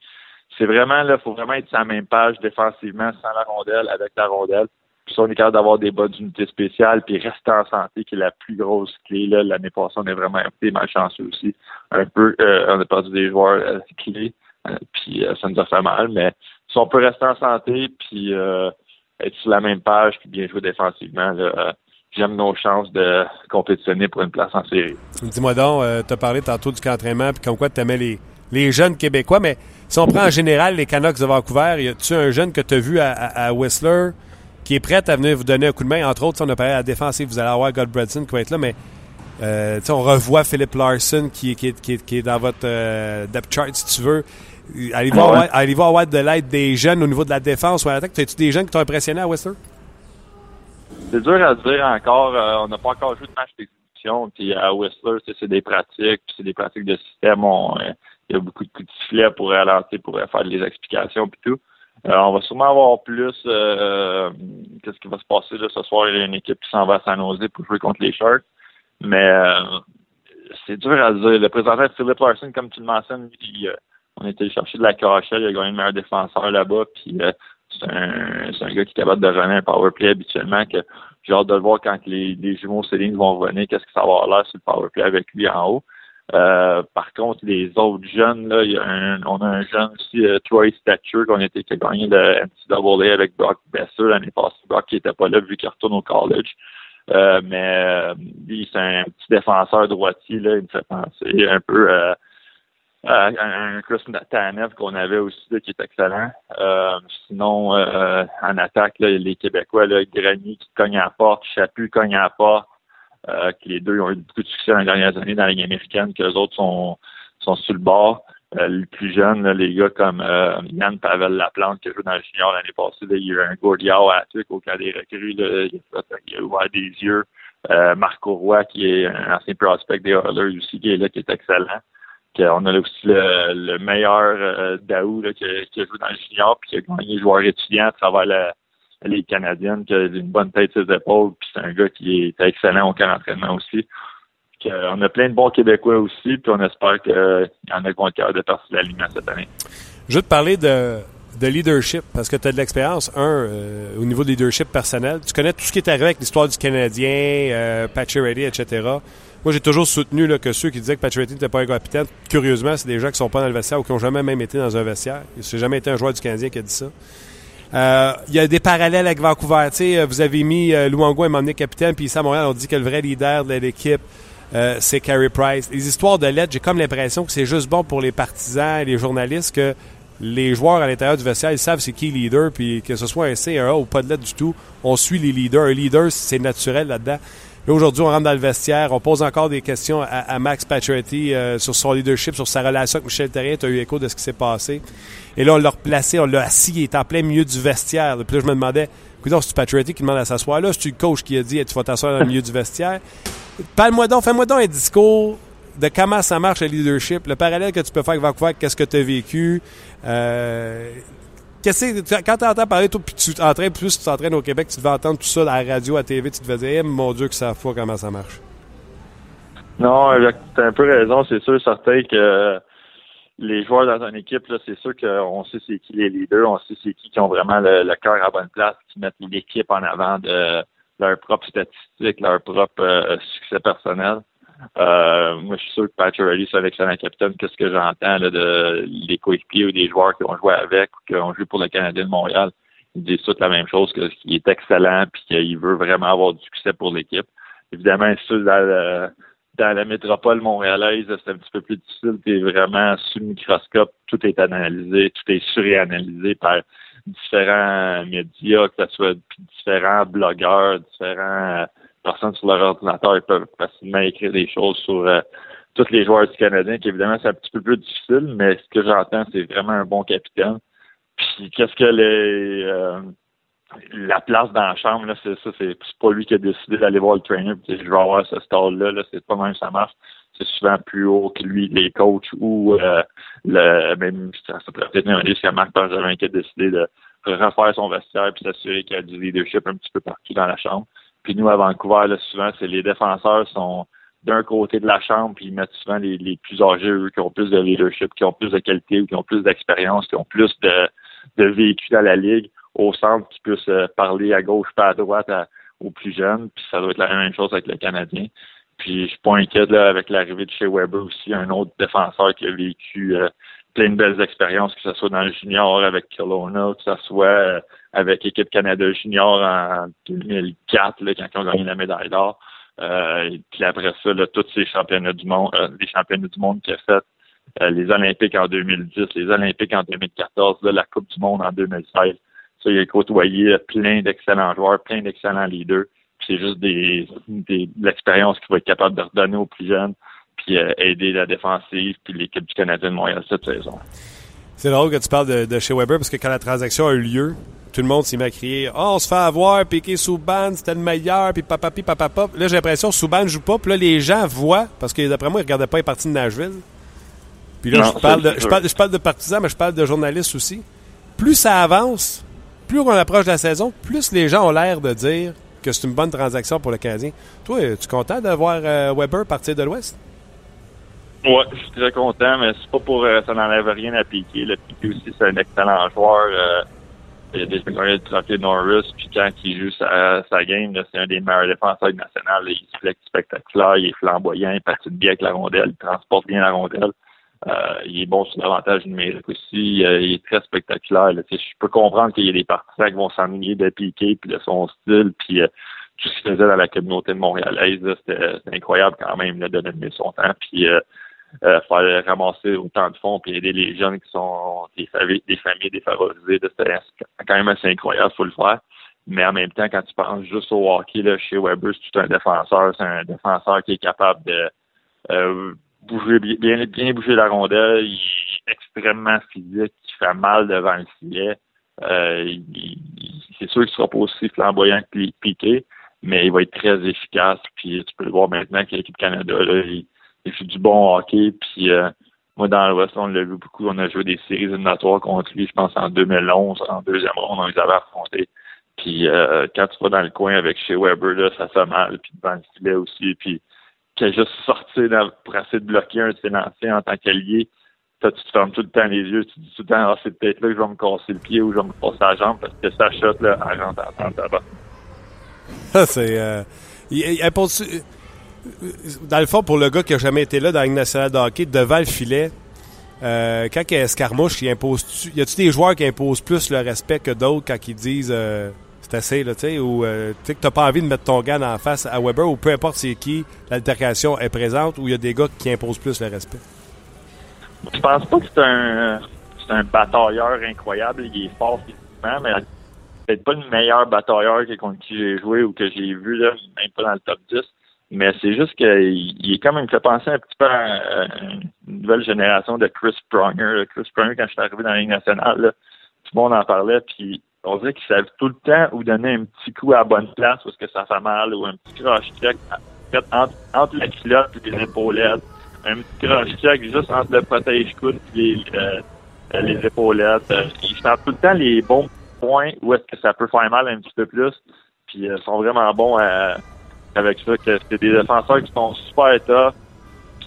c'est vraiment là, faut vraiment être sur la même page défensivement, sans la rondelle, avec la rondelle. Puis si on est capable d'avoir des bonnes unités spéciales, puis rester en santé, qui est la plus grosse clé. Là. L'année passée, on est vraiment été malchanceux aussi. Un peu, euh, on a perdu des joueurs euh, clés, euh, puis ça nous a fait mal. Mais si on peut rester en santé, puis être sur la même page, puis bien jouer défensivement, j'aime nos chances de compétitionner pour une place en série. Dis-moi donc, tu as parlé tantôt du camp d'entraînement, puis comme quoi tu aimais les, les jeunes Québécois, mais si on prend en général les Canucks de Vancouver, y a-tu un jeune que tu as vu à, à Whistler qui est prête à venir vous donner un coup de main? Entre autres, on a parlé à la défensive, vous allez avoir Godbredson qui va être là, mais euh, on revoit Philip Larson qui, qui, qui, est dans votre euh, depth chart, si tu veux. Allez-vous allez avoir de l'aide des jeunes au niveau de la défense ou à l'attaque? As-tu des jeunes qui t'ont impressionné à Western? C'est dur à dire encore. Euh, on n'a pas encore joué de match d'exécution. Puis à Whistler, c'est des pratiques, c'est des pratiques de système. Euh, il y a beaucoup de coups de sifflet pour ralentir, pour faire des explications puis tout. Euh, on va sûrement avoir plus euh, qu'est-ce qui va se passer là, ce soir. Il y a une équipe qui s'en va à San pour jouer contre les Sharks. Mais euh, c'est dur à dire. Le présentant Philip Larson, comme tu le mentionnes, on a été chercher de la KHL, il a gagné le meilleur défenseur là-bas. Puis c'est un, un gars qui est capable de runner un power play habituellement que j'ai hâte de le voir quand les, les jumeaux Céline vont revenir, qu'est-ce que ça va avoir l'air sur le power play avec lui en haut. Euh, par contre, les autres jeunes, là, y a un, on a un jeune aussi, euh, Troy Stature, qu'on était, qui a gagné le NCAA avec Brock Besser l'année passée. Brock qui était pas là vu qu'il retourne au college. Euh, mais lui, c'est un petit défenseur droitier, là, il me fait penser un peu à, un Chris Tanev qu'on avait aussi, là, qui est excellent. sinon, en attaque, là, les Québécois, là, Granier qui cogne à la porte, Chaput cogne à la. Euh, que les deux ont eu beaucoup de succès dans les dernières années dans la Ligue américaine, que les autres sont, sont sur le bord. Euh, les plus jeunes, les gars comme euh, Yann Pavel Laplante qui a joué dans le junior l'année passée, il y a eu un Gordiao à truc au cas des recrues, là, il, a a ouvert des yeux. Marco Roy, qui est un ancien prospect des Oilers aussi, qui est là, qui est excellent. on a aussi le, meilleur Daou qui, qui, a joué dans le junior puis qui a gagné joueur étudiant à travers la, les Canadiennes, qui a une bonne tête sur ses épaules, puis c'est un gars qui est excellent au camp d'entraînement aussi. on a plein de bons Québécois aussi, puis on espère qu'il y en a qui vont être de passer la ligne cette année. Je veux te parler de, de leadership, parce que tu as de l'expérience, un, euh, au niveau de leadership personnel. Tu connais tout ce qui est arrivé avec l'histoire du Canadien, euh, Ready, etc. Moi, j'ai toujours soutenu là, que ceux qui disaient que Ready n'était pas un capitaine, curieusement, c'est des gens qui sont pas dans le vestiaire ou qui n'ont jamais même été dans un vestiaire. C'est jamais été un joueur du Canadien qui a dit ça. Euh, il y a des parallèles avec Vancouver. sais, vous avez mis euh, Luango et Monique capitaine, puis ici à Montréal, on dit que le vrai leader de l'équipe, euh, c'est Carey Price. Les histoires de lettres, j'ai comme l'impression que c'est juste bon pour les partisans et les journalistes que les joueurs à l'intérieur du vestiaire, ils savent c'est qui le leader, puis que ce soit un C, un A ou pas de lettre du tout, on suit les leaders. Un leader, c'est naturel là-dedans. Aujourd'hui, on rentre dans le vestiaire. On pose encore des questions à, Max Pacioretty euh, sur son leadership, sur sa relation avec Michel Terrien. Tu as eu écho de ce qui s'est passé. Et là, on l'a replacé, on l'a assis. Il est en plein milieu du vestiaire. Puis là, je me demandais, écoute, c'est Pacioretty qui demande à s'asseoir là? C'est-tu le coach qui a dit, tu vas t'asseoir dans le milieu du vestiaire? Parle-moi donc, fais-moi donc un discours de comment ça marche le leadership, le parallèle que tu peux faire avec Vancouver, qu'est-ce que tu as vécu. Euh, qu'est-ce quand tu entends parler, toi, puis tu t'entraînes plus, tu t'entraînes au Québec, tu devais entendre tout ça à la radio, à la TV, tu te dire, eh, mon Dieu, que ça fois comment ça marche. Non, tu as un peu raison, c'est sûr, certain que les joueurs dans une équipe, c'est sûr qu'on sait c'est qui les leaders, on sait c'est qui qui ont vraiment le, cœur à bonne place, qui mettent l'équipe en avant de leur propre statistique, leur propre euh, succès personnel. Euh, moi, je suis sûr que Patrick Riley, c'est avec son capitaine. Qu'est-ce que j'entends de les coéquipiers ou des joueurs qui ont joué avec ou qui ont joué pour le Canadien de Montréal? Ils disent toutes la même chose, qu'il est excellent puis qu'il veut vraiment avoir du succès pour l'équipe. Évidemment, dans, dans la métropole montréalaise, c'est un petit peu plus difficile. Tu vraiment sous le microscope. Tout est analysé, tout est suranalysé par différents médias, que ce soit différents blogueurs, différents personnes sur leur ordinateur, ils peuvent facilement écrire des choses sur euh, tous les joueurs du Canadien, qui évidemment c'est un petit peu plus difficile, mais ce que j'entends, c'est vraiment un bon capitaine. Puis qu'est-ce que les euh, la place dans la chambre, là, c'est ça, c'est pas lui qui a décidé d'aller voir le trainer, puis je vais avoir ce stall-là, là, c'est pas même ça marche. C'est souvent plus haut que lui, les coachs ou euh, le même ça, peut être un risque à Marc Benjamin qui a décidé de refaire son vestiaire puis s'assurer qu'il y a du leadership un petit peu partout dans la chambre. Puis nous, à Vancouver, là, souvent, c'est les défenseurs sont d'un côté de la chambre, puis ils mettent souvent les, plus âgés, eux, qui ont plus de leadership, qui ont plus de qualité, ou qui ont plus d'expérience, qui ont plus de, de vécu dans la ligue, au centre, qui puissent euh, parler à gauche, pas à droite aux plus jeunes. Puis ça doit être la même chose avec le Canadien. Puis je suis pas inquiet là, avec l'arrivée de chez Weber aussi, un autre défenseur qui a vécu euh, plein de belles expériences, que ce soit dans le junior avec Kelowna, que ce soit euh, avec l'équipe Canada Junior en 2004, là, quand ils ont gagné la médaille d'or. Euh, puis après ça, là, tous ces championnats du monde, euh, les championnats du monde qu'il a fait, euh, les Olympiques en 2010, les Olympiques en 2014, la Coupe du monde en 2016. Ça, il a côtoyé plein d'excellents joueurs, plein d'excellents leaders. C'est juste des, des de l'expérience qu'il va être capable de redonner aux plus jeunes, puis aider la défensive, puis l'équipe du Canadien de Montréal cette saison. C'est drôle que tu parles de, de, chez Weber parce que quand la transaction a eu lieu, tout le monde s'est mis à crier Oh, on se fait avoir, piqué Souban, c'était le meilleur, puis papa, papa, papa. Là, j'ai l'impression que Souban joue pas, puis là, les gens voient, parce que d'après moi, ils ne regardaient pas les parties de Nashville. Puis là, je, parle de, je, parle, je parle de partisans, mais je parle de journalistes aussi. Plus ça avance, plus on approche de la saison, plus les gens ont l'air de dire que c'est une bonne transaction pour le Canadien. Toi, es-tu content de voir euh, Weber partir de l'Ouest? Oui, je suis très content, mais c'est pas pour euh, ça n'enlève rien à Piqué. Le Piqué aussi, c'est un excellent joueur. Euh, il a déjà gagné le trophée Norris, puis quand il joue sa, sa game, c'est un des meilleurs défenseurs nationaux. Il se flex spectaculaire, il est flamboyant, il patine bien avec la rondelle, il transporte bien la rondelle. Euh, il est bon sur l'avantage numérique aussi. Euh, il est très spectaculaire. Là. Je peux comprendre qu'il y a des partisans qui vont s'ennuyer de Piqué puis de son style, puis euh, tout ce qu'il faisait dans la communauté montréalaise. C'était incroyable quand même là, de donner son temps. Puis euh, faire ramasser autant de fonds puis aider les jeunes qui sont des familles, défavorisées. C'était quand même assez incroyable, faut le faire. Mais en même temps, quand tu penses juste au hockey, là, chez Weber, c'est tout un défenseur. C'est un défenseur qui est capable de euh, bouger bien, bien bouger la rondelle. Il est extrêmement physique, il fait mal devant le filet. Euh, c'est sûr qu'il sera pas aussi flamboyant que Piqué, mais il va être très efficace. Puis tu peux le voir maintenant que l'équipe Canada, là, il, il fait du bon hockey. Puis euh, moi, dans l'Ouest, on l'a vu beaucoup. On a joué des séries éliminatoires contre lui, je pense, en 2011, en deuxième ronde, on les avait affrontés. Puis euh, quand tu vas dans le coin avec chez Weber, là, ça fait mal. Puis devant le filet aussi. Puis qu'il a juste sorti pour essayer de bloquer un de en tant qu'allié. tu te fermes tout le temps les yeux. Tu dis tout le temps, ah, c'est peut-être là que je vais me casser le pied ou je vais me casser la jambe parce que ça shot, là, elle rentre en tabac. c'est... Euh, il, il, dans le fond, pour le gars qui a jamais été là dans la nationale de hockey, devant le filet, euh, quand il y a escarmouche, il y a-tu des joueurs qui imposent plus le respect que d'autres quand ils disent euh, c'est assez, là, tu sais, ou euh, tu sais que t'as pas envie de mettre ton gars en face à Weber, ou peu importe c'est qui, l'altercation est présente, ou y a des gars qui imposent plus le respect? Je pense pas que c'est un, un batailleur incroyable, il est fort physiquement, mais peut-être pas le meilleur batailleur contre qui j'ai joué ou que j'ai vu, là, même pas dans le top 10 Mais c'est juste qu'il est comme il me fait penser un petit peu à, une nouvelle génération de Chris Pronger. Chris Pronger, quand je suis arrivé dans la Ligue nationale, tout le monde en parlait, puis on dirait qu'il savait tout le temps où donner un petit coup à bonne place parce que ça fait mal, ou un petit croche-check entre, entre la culotte et les épaulettes. Un petit croche-check juste entre le protège-coude et les, euh, les épaulettes. Il fait tout le temps les bons points où est-ce que ça peut faire mal un petit peu plus. Puis ils euh, sont vraiment bons avec ça. que C'est des défenseurs qui sont super tough,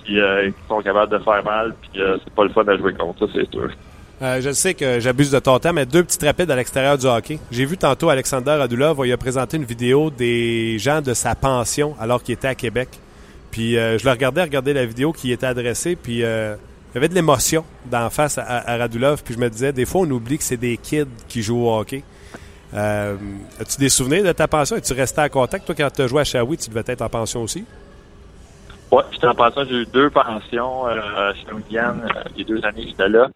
puis euh, qui sont capables de faire mal. Puis c'est pas le fun de jouer contre ça, c'est sûr. Euh, je sais que j'abuse de ton temps, mais deux petites rapides à l'extérieur du hockey. J'ai vu tantôt Alexander Adulov, il a présenté une vidéo des gens de sa pension alors qu'il était à Québec. Puis euh, je le regardais regarder la vidéo qui était adressée, puis euh, il y avait de l'émotion d'en face à, Radulov, puis je me disais, des fois on oublie que c'est des kids qui jouent au hockey. As-tu des souvenirs de ta pension? Es-tu resté en contact? Toi, quand tu as joué à Shawi, tu devais être en pension aussi? Oui, j'étais en pension. J'ai eu deux pensions chez William. les deux années j'étais là.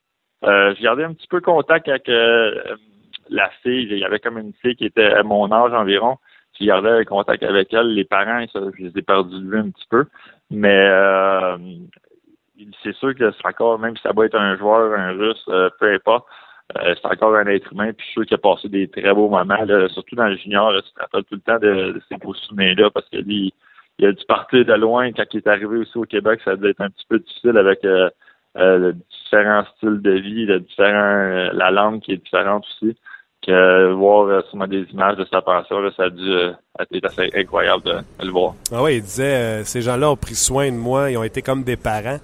Euh, j'ai gardé un petit peu contact avec euh, la fille. Il y avait comme une fille qui était à mon âge environ. J'ai gardé contact avec elle. Les parents, je les ai perdus de vue un petit peu. Mais euh, c'est sûr que c'est encore, même si ça va être un joueur, un russe, peu importe, c'est encore un être humain. Puis je suis sûr qu'il a passé des très beaux moments, surtout dans le junior. tu te rappelles tout le temps de, ces beaux souvenirs-là parce que lui, il a dû partir de loin quand il est arrivé aussi au Québec. Ça devait être un petit peu difficile avec euh, différents styles de vie, de différents, euh, la langue qui est différente aussi. Que voir euh, sûrement des images de sa pension, ça a dû être assez incroyable de, le voir. Ah oui, il disait ces gens-là ont pris soin de moi, ils ont été comme des parents.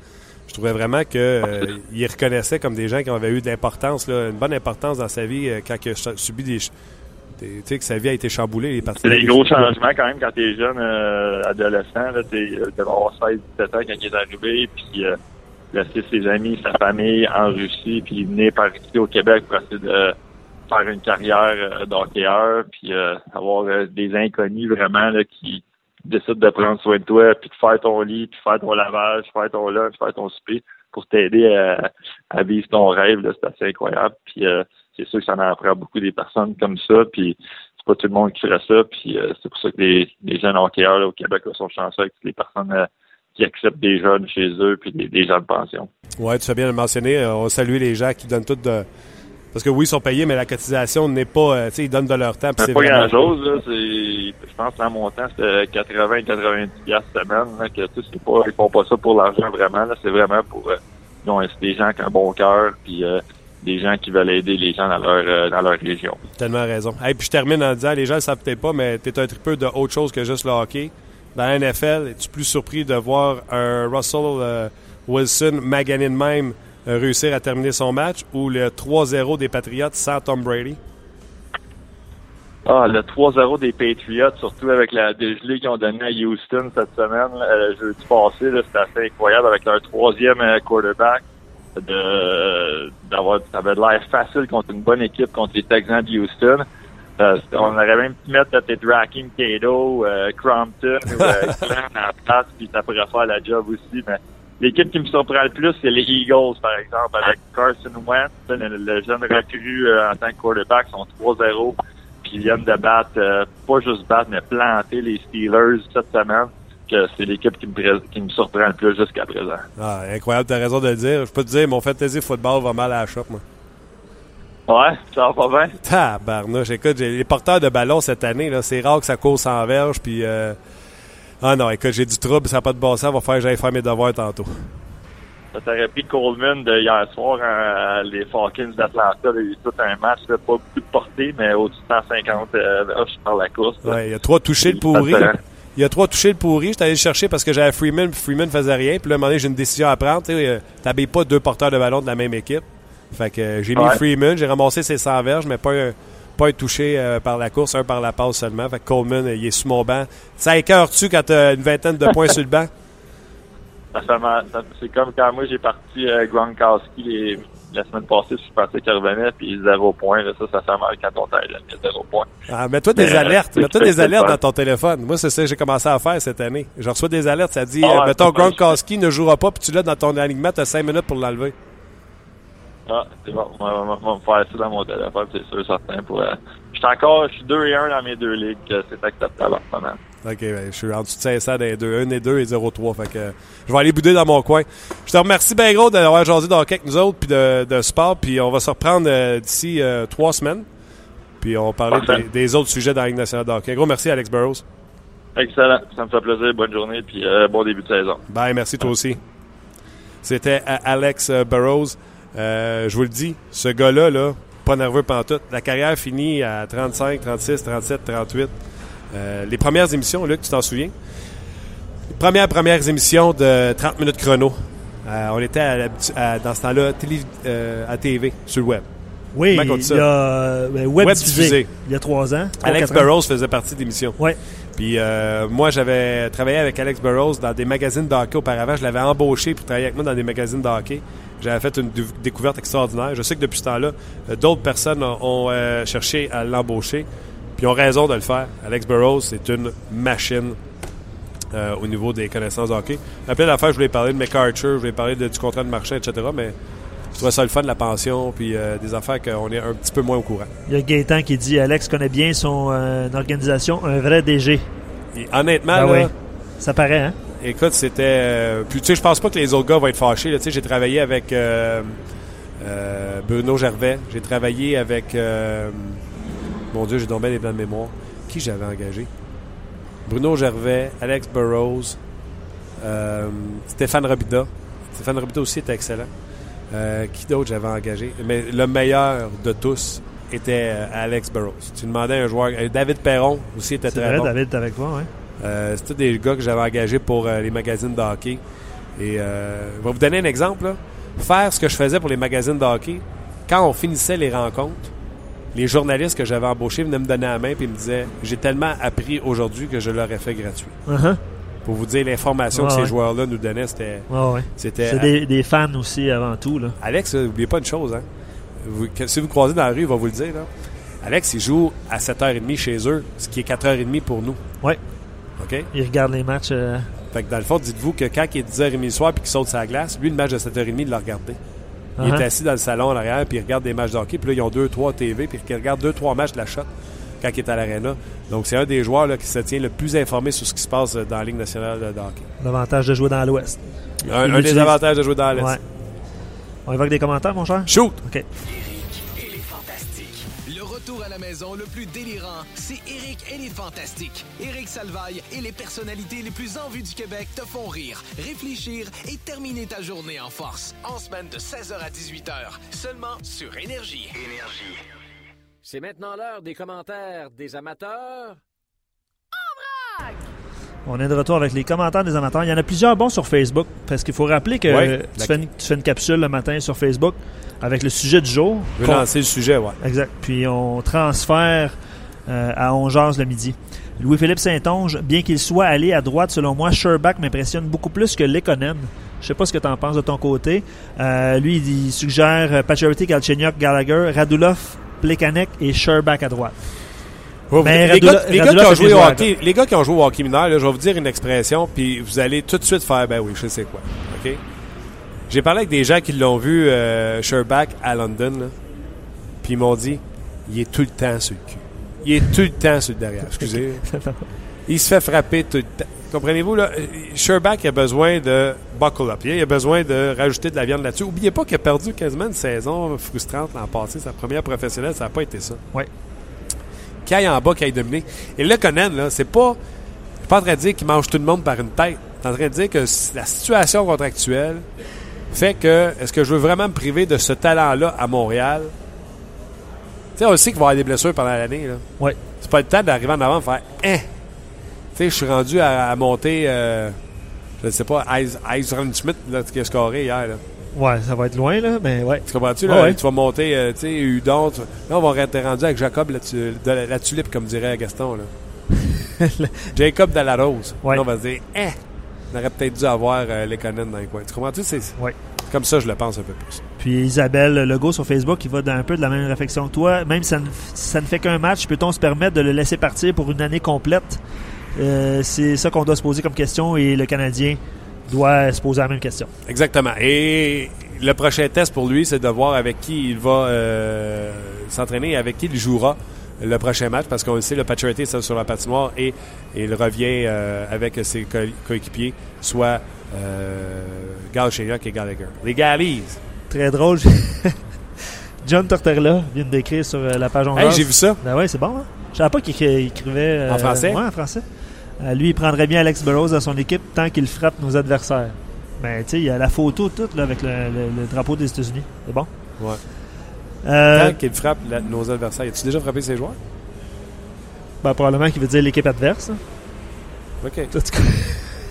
Je trouvais vraiment que il reconnaissait comme des gens qui avaient eu de l'importance, une bonne importance dans sa vie quand il a subi des, tu sais, que sa vie a été chamboulée. C'est des gros changements quand même quand tu es jeune, adolescent. Tu devais avoir 16-17 ans quand il est arrivé. Puis laisser ses amis, sa famille en Russie, puis venir par ici au Québec pour essayer de faire une carrière euh, d'hockeyeur, puis euh, avoir euh, des inconnus vraiment là, qui décident de prendre soin de toi, puis de faire ton lit, puis faire ton lavage, faire ton lunch, faire ton souper pour t'aider à, vivre ton rêve. C'est assez incroyable. Puis c'est sûr que ça en apprend beaucoup des personnes comme ça. Puis c'est pas tout le monde qui ferait ça. Puis c'est pour ça que les, les jeunes hockeyeurs là, au Québec sont chanceux avec les personnes qui acceptent des jeunes chez eux puis des, gens de pension. Oui, tu as bien le mentionné. Euh, on salue les gens qui donnent tout de. Parce que oui, ils sont payés, mais la cotisation n'est pas. Euh, tu sais, ils donnent de leur temps. C'est pas grand-chose. Là, je pense que mon temps, c'était 80-90$ semaine. Là, que, c'est pas, ils font pas ça pour l'argent vraiment. Là, c'est vraiment pour. Euh, des gens qui ont un bon cœur. Puis. des gens qui veulent aider les gens dans leur, dans leur région. Tellement raison. Et puis je termine en disant, les gens ne savent peut-être pas, mais tu es un tripeux de autre chose que juste le hockey dans la NFL, es-tu plus surpris de voir un Russell euh, Wilson magané de même euh, réussir à terminer son match ou le 3-0 des Patriots sans Tom Brady? Ah, le 3-0 des Patriots, surtout avec la dégelée qu'ils ont donnée à Houston cette semaine, le jeudi passé, c'était assez incroyable avec leur troisième euh, quarterback. De d'avoir ça avait l'air facile contre une bonne équipe contre les Texans de Houston. Euh, on aurait même pu mettre peut-être Racking Cato, euh, Crompton ou euh, Glenn en place, puis ça pourrait faire la job aussi. Mais l'équipe qui me surprend le plus, c'est les Eagles, par exemple, avec Carson Wentz, le, jeune recru euh, en tant que quarterback, sont 3-0, ils viennent de battre, pas juste battre, mais planter les Steelers cette semaine. Que c'est l'équipe qui me, qui me surprend le plus jusqu'à présent. Ah, incroyable, t'as raison de le dire. Je peux te dire, mon fantasy football va mal à la shop, moi. Ouais, ça va pas bien. Tabarnouche, écoute, les porteurs de ballon cette année, là, c'est rare que ça court sans verge, puis... Euh... Ah non, écoute, j'ai du trouble, ça n'a pas de bon sens, va faire que j'aille faire mes devoirs tantôt. Ça t'aurait pris Coleman de hier soir, hein, les Falcons d'Atlanta, il y a eu tout un match, pas beaucoup de portée, mais au-dessus de 150 euh, par la course. Ouais, il y a trois touchés le pourri. Il y a trois touchés le pourri. J'étais allé le chercher parce que j'avais Freeman, puis Freeman faisait rien. Puis là, à un moment donné, j'ai une décision à prendre. Tu euh, t'habilles pas deux porteurs de ballon de la même équipe. Fait que euh, j'ai mis Freeman, j'ai ramassé ses 100 verges, mais pas un, pas un touché euh, par la course, un par la passe seulement. Fait que Coleman, il est sous mon banc. Ça écœure-tu quand tu as une vingtaine de points sur le banc? C'est comme quand moi j'ai parti euh, Gronkowski la semaine passée, je suis parti qu'il revenait, puis zéro point. ça, ça fait mal quand on t'aide, zéro point. Ah, mets-toi des alertes. Mets-toi des alertes dans ton téléphone. Moi, c'est ça que j'ai commencé à faire cette année. Je reçois des alertes. Ça dit, ah mettons, Gronkowski ne jouera pas, puis tu l'as dans ton alignement, tu as 5 minutes pour l'enlever. Ah, c'est bon. On va, me faire ça dans mon téléphone, c'est sûr, certain. Pour, euh, je suis encore, je suis 2 et 1 dans mes deux ligues. C'est acceptable en ce moment. OK, ben, je suis en dessous de 500 des deux. 1 et 2 et 0,3. Fait que euh, je vais aller bouder dans mon coin. Je te remercie bien gros d'avoir jasé d'hockey avec nous autres puis de, de sport. Puis on va se reprendre euh, d'ici euh, trois semaines. Puis on va parler des, des autres sujets dans la Ligue nationale de hockey. Gros merci, Alex Burrows. Excellent. Ça me fait plaisir. Bonne journée, puis euh, bon début de saison. Bye, merci toi aussi. C'était Alex Burrows. Euh, je vous le dis, ce gars-là, là, pas nerveux pantoute. La carrière finit à 35, 36, 37, 38. Euh, les premières émissions, Luc, tu t'en souviens? Les premières, premières émissions de 30 minutes chrono. Euh, on était à dans ce temps-là euh, à TV, sur le web. Oui, il y a ben, web, Web diffusé, diffusé. il y a trois ans. trois, Alex ans. Burrows faisait partie de l'émission. Ouais. Puis euh, moi, j'avais travaillé avec Alex Burrows dans des magazines de hockey auparavant. Je l'avais embauché pour travailler avec moi dans des magazines de hockey. J'avais fait une découverte extraordinaire. Je sais que depuis ce temps-là, d'autres personnes ont, ont, euh, cherché à l'embaucher. Puis ont raison de le faire. Alex Burrows, c'est une machine euh, au niveau des connaissances de hockey. À plein d'affaires, je voulais parler de McArthur, je voulais parler de- du contrat de marché, etc. Mais je trouvais ça le fun, la pension, puis euh, des affaires qu'on est un petit peu moins au courant. Il y a Gaétan qui dit Alex connaît bien son euh, organisation, un vrai DG. Et honnêtement, Ben là, oui. Ça paraît, hein? Écoute, c'était. puis tu sais, je pense pas que les autres gars vont être fâchés. Tu sais, j'ai travaillé avec Bruno Gervais. J'ai travaillé avec. Mon Dieu, j'ai tombé les plans de mémoire. Qui j'avais engagé? Bruno Gervais, Alex Burrows, euh, Stéphane Robida. Stéphane Robida aussi était excellent. Euh, qui d'autre j'avais engagé? Mais le meilleur de tous était euh, Alex Burrows. Tu demandais à un joueur. David Perron aussi était très vrai, bon. David avec toi, ouais. Euh, c'est tous des gars que j'avais engagés pour euh, les magazines de hockey. Et euh, je vais vous donner un exemple. là. Faire ce que je faisais pour les magazines de hockey, quand on finissait les rencontres, les journalistes que j'avais embauchés venaient me donner la main et me disaient J'ai tellement appris aujourd'hui que je l'aurais fait gratuit. Uh-huh. Pour vous dire, l'information que ces ouais. joueurs-là nous donnaient, c'était. Ouais. c'était C'est des, des fans aussi avant tout, là. Alex, n'oubliez pas une chose. Hein. Vous- que- si vous croisez dans la rue, il va vous le dire. Là. Alex, il joue à 7h30 chez eux, ce qui est 4h30 pour nous. Ouais. OK? Il regarde les matchs. euh, Fait que dans le fond, dites-vous que quand il est 10h30 le soir puis qu'il saute sa glace, lui, le match de 7h30, il l'a regardé. Il uh-huh. est assis dans le salon en arrière puis il regarde des matchs de hockey. Puis là, ils ont deux, trois TV puis il regarde deux, trois matchs de la shot quand il est à l'aréna. Donc, c'est un des joueurs là, qui se tient le plus informé sur ce qui se passe euh, dans la Ligue nationale de hockey. L'avantage de jouer dans l'Ouest. Un, un des avantages de jouer dans l'Est. Ouais. On évoque des commentaires, mon cher? Shoot! OK. Le plus délirant, c'est Eric et les Fantastiques. Eric Salvaille et les personnalités les plus en vue du Québec te font rire, réfléchir et terminer ta journée en force. En semaine de 16h à 18h, seulement sur Énergie. Énergie. C'est maintenant l'heure des commentaires des amateurs. On est de retour avec les commentaires des amateurs. Il y en a plusieurs bons sur Facebook. Parce qu'il faut rappeler que Ouais. tu, fais une, tu fais une capsule le matin sur Facebook avec le sujet du jour. Je veux Qu'on- lancer le sujet, ouais. Exact. Puis on transfère euh, à 11h le midi. Louis-Philippe Saint-Onge, bien qu'il soit allé à droite, selon moi, Sherbach m'impressionne beaucoup plus que Lekonen. Je sais pas ce que tu en penses de ton côté. Euh, lui, il suggère euh, Pacioretty, Galchenyuk, Gallagher, Radulov, Plekanec et Sherbach à droite. Les, Radula- gars, les gars Radula qui ont joué au hockey, les gars qui ont joué au hockey mineur, là, je vais vous dire une expression, puis vous allez tout de suite faire, ben oui, je sais quoi. OK? J'ai parlé avec des gens qui l'ont vu, euh, Sherbach, à London, là, puis ils m'ont dit, il est tout le temps sur le cul. Il est tout le temps sur le derrière. Excusez. il se fait frapper tout le temps. Comprenez-vous, là? Sherbach a besoin de buckle up. Il a besoin de rajouter de la viande là-dessus. Oubliez pas qu'il a perdu quasiment une saison frustrante l'an passé. Sa première professionnelle, ça n'a pas été ça Ouais. Qui aille en bas, qui aille dominer. Et le Conan, là, c'est pas. Je suis pas en train de dire qu'il mange tout le monde par une tête. Je suis en train de dire que la situation contractuelle fait que est-ce que je veux vraiment me priver de ce talent-là à Montréal? Tu sais, on sait qu'il va y avoir des blessures pendant l'année. Là. Ouais. C'est pas le temps d'arriver en avant et faire Hein! Tu sais, je suis rendu à, à monter, euh, je ne sais pas, Eisran Schmidt là, qui a scoré hier. Là. Ouais, ça va être loin, là, mais ouais. Tu comprends-tu? Là, Ah ouais. Tu vas monter, euh, tu sais, Udon. tu- Là, on va être rendu avec Jacob la, tu- de la, la tulipe, comme dirait Gaston. Là. Jacob de la rose. Ouais. Là, on va se dire, hein, on aurait peut-être dû avoir euh, les Conan dans les coins. Tu comprends-tu? C'est Ouais. comme ça, je le pense un peu plus. Puis Isabelle Legault sur Facebook, qui va dans un peu de la même réflexion que toi. Même si ça ne, ça ne fait qu'un match, peut-on se permettre de le laisser partir pour une année complète? Euh, c'est ça qu'on doit se poser comme question et le Canadien doit se poser la même question. Exactement. Et le prochain test pour lui, c'est de voir avec qui il va euh, s'entraîner et avec qui il jouera le prochain match parce qu'on le sait, le Paturity est sur la patinoire et, et il revient euh, avec ses co- coéquipiers, soit euh, Galchenyuk et Gallagher. Les Gallies! Très drôle. John Tortorella vient décrire sur euh, la page Hey, hongroise. j'ai vu ça. Ben ouais, c'est bon, hein? Je savais pas qu'il écri- il écrivait... En français? Ouais, en français. Euh, lui, il prendrait bien Alex Burrows dans son équipe tant qu'il frappe nos adversaires. Ben, tu sais, il y a la photo toute, là, avec le, le- le drapeau des États-Unis. C'est bon? Ouais. Euh, Tant qu'il frappe la- nos adversaires. As-tu déjà frappé ses joueurs? ben, probablement qu'il veut dire l'équipe adverse. hein. OK. En tout cas,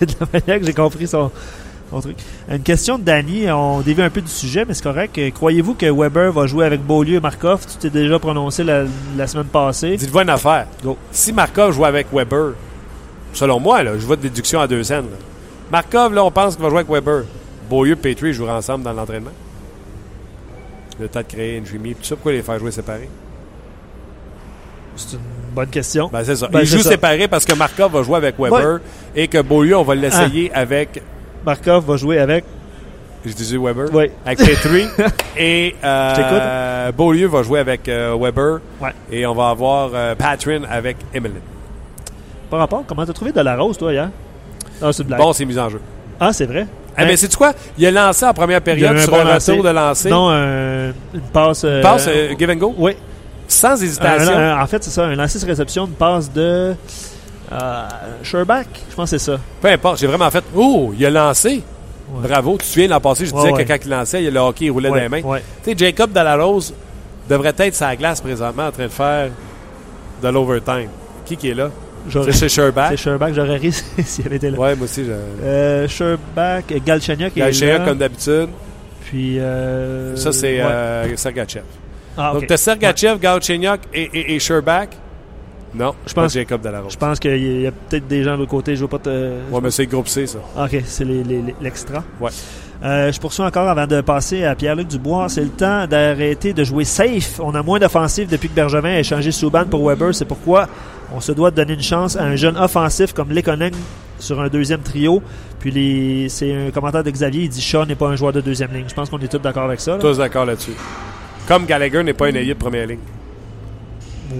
de la manière que j'ai compris son, son truc. Une question de Danny, on dévie un peu du sujet, mais c'est correct. Croyez-vous que Weber va jouer avec Beaulieu et Markov? Tu t'es déjà prononcé la, la semaine passée. Dites-vous une affaire. Go. Si Markov joue avec Weber, selon moi, là, je vois de déduction à deux scènes. là. Markov, là, on pense qu'il va jouer avec Weber. Beaulieu et Petrie joueront ensemble dans l'entraînement. Le temps de créer une chimie. Tout ça, pourquoi les faire jouer séparés? C'est une bonne question. Ben, c'est ça. Ben, Ils jouent ça. séparés parce que Markov va jouer avec Weber et que Beaulieu, on va l'essayer Ah. avec. Markov va jouer avec. J'ai dit Weber? Oui. Avec Petrie. et euh, Je Beaulieu va jouer avec euh, Weber. Ouais. Et on va avoir euh, Patrin avec Emeline. Par rapport, comment t'as trouvé de la rose, toi, hier? Ah, c'est blague. Bon, c'est mis en jeu. Ah, c'est vrai? Ah, mais c'est quoi? Il a lancé en première période un sur bon un lancer. retour de lancer. Non, un- une passe. euh, Passe euh, give and go? Oui. Sans hésitation? un- en fait, c'est ça. Un lancer de réception, une passe de. Euh, Sherback, je pense que c'est ça. Peu importe. J'ai vraiment fait. Oh, il a lancé. Ouais. Bravo. Tu te souviens l'an passé, je Ouais, disais ouais. que quand il lançait, il- le hockey il roulait Ouais, dans les mains. ouais. Tu sais, Jacob Dalarose devrait être sa glace présentement en train de faire de l'overtime. Qui qui est là? J'aurais- C'est chez Sherback? C'est Sherback, j'aurais ri s'il avait été là. Ouais, moi aussi. Euh, Sherback, Galchenyuk Galchenyuk, comme d'habitude. Puis. euh, Ça, c'est ouais. euh, Sergachev. Ah. Donc, tu as Sergachev, Galchenyuk et, et, et Sherback? Non, Je pense Jacob. Je pense qu'il y a peut-être des gens de l'autre côté. Je veux pas te. Ouais, mais c'est groupe C, ça. Ah, Ok, c'est les- les- les- l'extra. Ouais. Euh, je poursuis encore avant de passer à Pierre-Luc Dubois. C'est le temps d'arrêter de jouer safe. On a moins d'offensive depuis que Bergevin a échangé Souban pour Weber. C'est pourquoi on se doit de donner une chance à un jeune offensif comme Lekonen sur un deuxième trio. Puis les, c'est un commentaire de Xavier. Il dit Shaw n'est pas un joueur de deuxième ligne. Je pense qu'on est tous d'accord avec ça. là. Tous d'accord là-dessus. Comme Gallagher n'est pas un ailier de première ligne.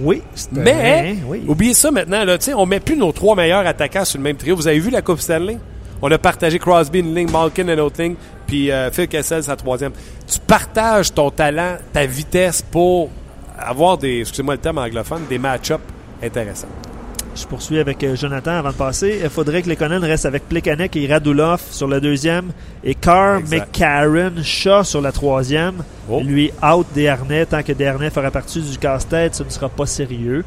Oui. Mais, oui. oubliez ça maintenant, là, on met plus nos trois meilleurs attaquants sur le même trio. Vous avez vu la Coupe Stanley? On a partagé Crosby une ligne, Malkin une autre ligne, puis euh, Phil Kessel sa troisième. Tu partages ton talent, ta vitesse pour avoir des, excusez-moi le terme anglophone, des match-ups intéressants. Je poursuis avec euh, Jonathan avant de passer. Il faudrait que Lekonen reste avec Plekanec et Radulov sur le deuxième et Carr. McCarron, Shaw sur la troisième. Oh. Lui, out Desharnais. Tant que Desharnais fera partie du casse-tête, ce ne sera pas sérieux.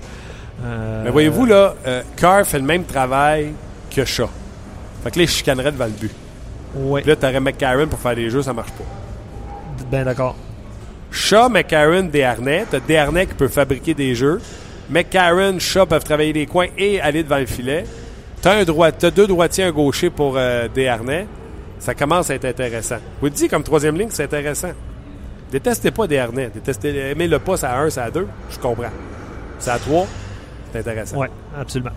Euh, Mais voyez-vous, là, euh, Carr fait le même travail que Shaw. Fait que là, il chicanerait devant le but. Oui, Puis là, t'aurais McCarron pour faire des jeux, ça marche pas. ben d'accord. Shaw, McCarron, Desharnais. T'as Desharnais qui peut fabriquer des jeux. McCarron, Shaw peuvent travailler les coins et aller devant le filet. T'as un droit, t'as deux droitiers, un gaucher pour euh, Desharnais. Ça commence à être intéressant. Vous le dites comme troisième ligne, c'est intéressant. Détestez pas Desharnais. Détestez, aimez-le pas, c'est à 1, c'est à 2. Je comprends. C'est à 3. C'est intéressant. Oui, absolument.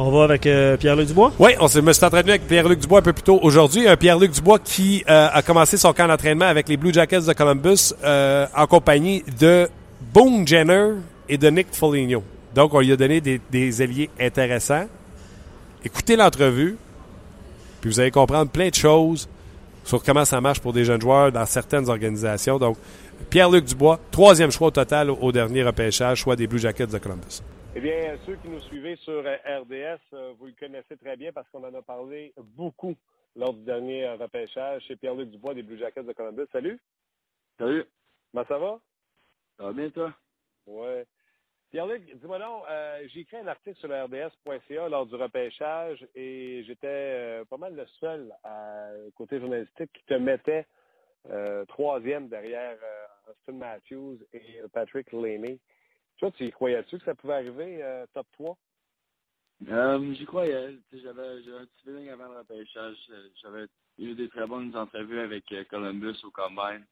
On va avec euh, Pierre-Luc Dubois? Oui, on se, me suis entretenu avec Pierre-Luc Dubois un peu plus tôt aujourd'hui. Un Pierre-Luc Dubois qui euh, a commencé son camp d'entraînement avec les Blue Jackets de Columbus euh, en compagnie de Boone Jenner et de Nick Foligno. Donc, on lui a donné des, ailiers intéressants. Écoutez l'entrevue, puis vous allez comprendre plein de choses sur comment ça marche pour des jeunes joueurs dans certaines organisations. Donc, Pierre-Luc Dubois, troisième choix au total au dernier repêchage, choix des Blue Jackets de Columbus. Eh bien, ceux qui nous suivez sur euh, RDS, euh, vous le connaissez très bien parce qu'on en a parlé beaucoup lors du dernier euh, repêchage chez Pierre-Luc Dubois des Blue Jackets de Columbus. Salut. Salut, Comment ça va? ça va bien toi? Ouais. Pierre-Luc, dis-moi donc, euh, j'ai écrit un article sur le RDS.ca lors du repêchage et j'étais euh, pas mal le seul à, côté journalistique qui te mettait euh, troisième derrière Austin Matthews et Patrick Laney. Toi, tu croyais-tu que ça pouvait arriver euh, top 3? Euh, J'y croyais. J'avais un petit feeling avant le repêchage. J'avais eu des très bonnes entrevues avec euh, Columbus au Combine.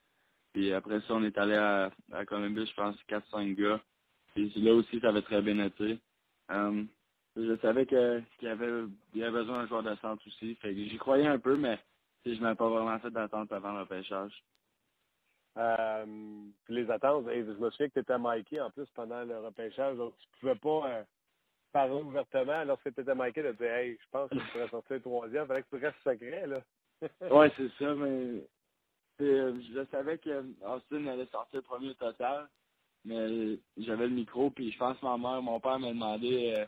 Puis après ça, on est allé à, à Columbus, je pense, 4-5 gars. Puis là aussi, ça avait très bien été. Je savais qu'il y avait, avait besoin d'un joueur de centre aussi. J'y croyais un peu, mais je n'avais pas vraiment fait d'attente avant le repêchage. Euh, puis les attentes. Et je me souviens que tu étais Mikey en plus pendant le repêchage, donc tu pouvais pas euh, parler ouvertement lorsque tu étais Mikey de dire Hey, je pense que tu pourrais sortir troisième. Il fallait que tu restes secret, là. ouais, c'est ça, mais euh, je savais que Austin allait sortir le premier total, mais j'avais le micro, puis je pense que ma mère, mon père m'a demandé euh,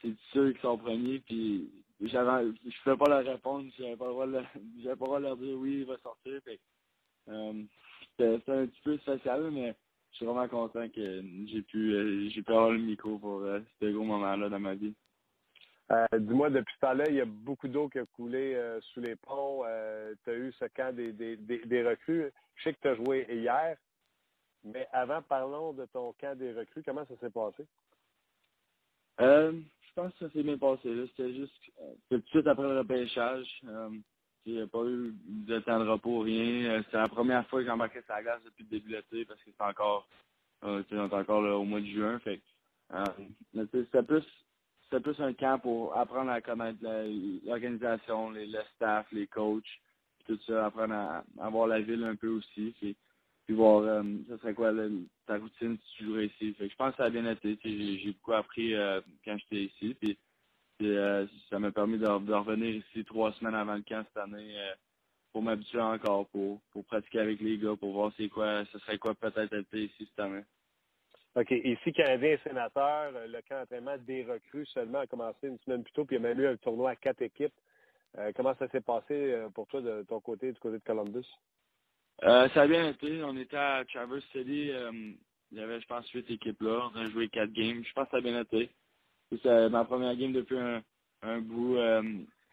c'est sûr qu'ils sont premiers, puis j'avais je pouvais pas leur répondre, j'avais pas le droit de j'avais pas le droit de leur dire oui, il va sortir. Euh, c'était un petit peu spécial, mais je suis vraiment content que j'ai pu euh, j'ai pu avoir le micro pour euh, ce gros moment-là dans ma vie. Euh, Dis-moi, depuis ce temps-là, il y a beaucoup d'eau qui a coulé euh, sous les ponts. Euh, tu as eu ce camp des, des, des, des recrues. Je sais que tu as joué hier, mais avant, parlons de ton camp des recrues. Comment ça s'est passé? Euh, je pense que ça s'est bien passé. C'était juste tout de suite après le repêchage. Il n'y a pas eu de temps de repos, rien. C'était la première fois que j'embarquais sur la glace depuis le début de l'été parce que c'était encore, euh, on est encore au mois de juin. Fait, c'était plus c'était plus un camp pour apprendre à connaître l'organisation, le staff, les coachs, tout ça, apprendre à, voir la ville un peu aussi, puis, puis voir euh, ça serait quoi ta routine si tu jouerais ici. Je pense que ça a bien été. J'ai beaucoup appris euh, quand j'étais ici, puis, puis euh, ça m'a permis de, de, revenir ici trois semaines avant le camp cette année pour m'habituer encore, pour, pour pratiquer avec les gars, pour voir c'est quoi, ce serait quoi peut-être être ici cette année. OK. Ici, Canadien et sénateur, le camp d'entraînement des recrues seulement a commencé une semaine plus tôt, puis il y a même eu un tournoi à quatre équipes. Euh, comment ça s'est passé pour toi de ton côté, du côté de Columbus? Euh, ça a bien été. On était à Traverse City. Euh, il y avait, je pense, huit équipes là. On a joué quatre games. Je pense que ça a bien été. C'est ma première game depuis un, bout,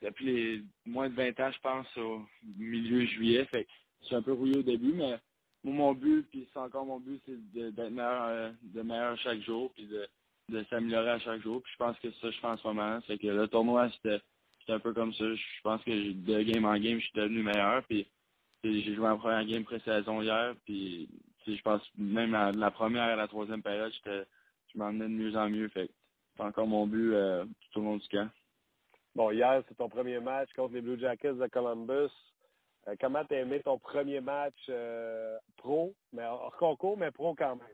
depuis les moins de 20 ans, je pense, au milieu juillet. Fait c'est un peu rouillé au début, mais mon but, puis c'est encore mon but, c'est d'être meilleur, euh, de meilleur chaque jour, puis de, s'améliorer à chaque jour. Puis je pense que ça, je fais en ce moment. C'est que le tournoi, c'était un peu comme ça. Je pense que de game en game, je suis devenu meilleur. Puis, j'ai joué en première game pré-saison hier. Puis je pense même à la première et la troisième période, je m'en de mieux en mieux. Fait c'est encore mon but euh, tout au long du camp. Bon, hier, c'est ton premier match contre les Blue Jackets de Columbus. Euh, comment t'as aimé ton premier match euh, pro, mais hors concours, mais pro quand même?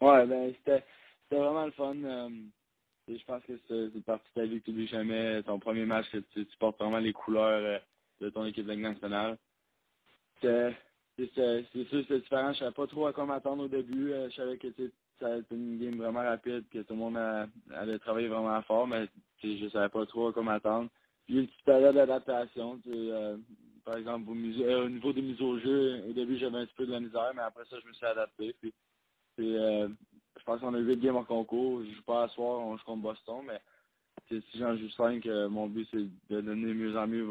Ouais, ben c'était vraiment le fun. Euh, je pense que c'est une partie de ta vie que tu n'oublies jamais. Ton premier match, tu, tu portes vraiment les couleurs de ton équipe de nationale. C'est sûr c'était différent. Je savais pas trop à quoi m'attendre au début. je savais que ça allait être une game vraiment rapide, que tout le monde allait travailler vraiment fort, mais je savais pas trop à quoi m'attendre. Puis une petite période d'adaptation. Euh, par exemple, au, euh, au, niveau des mises au jeu, au début, j'avais un petit peu de la misère, mais après ça, je me suis adapté. Puis, euh, je pense qu'on a 8 games en concours. Je joue pas à soir, on joue contre Boston, mais si j'en joue 5, euh, mon but, c'est de donner mieux en mieux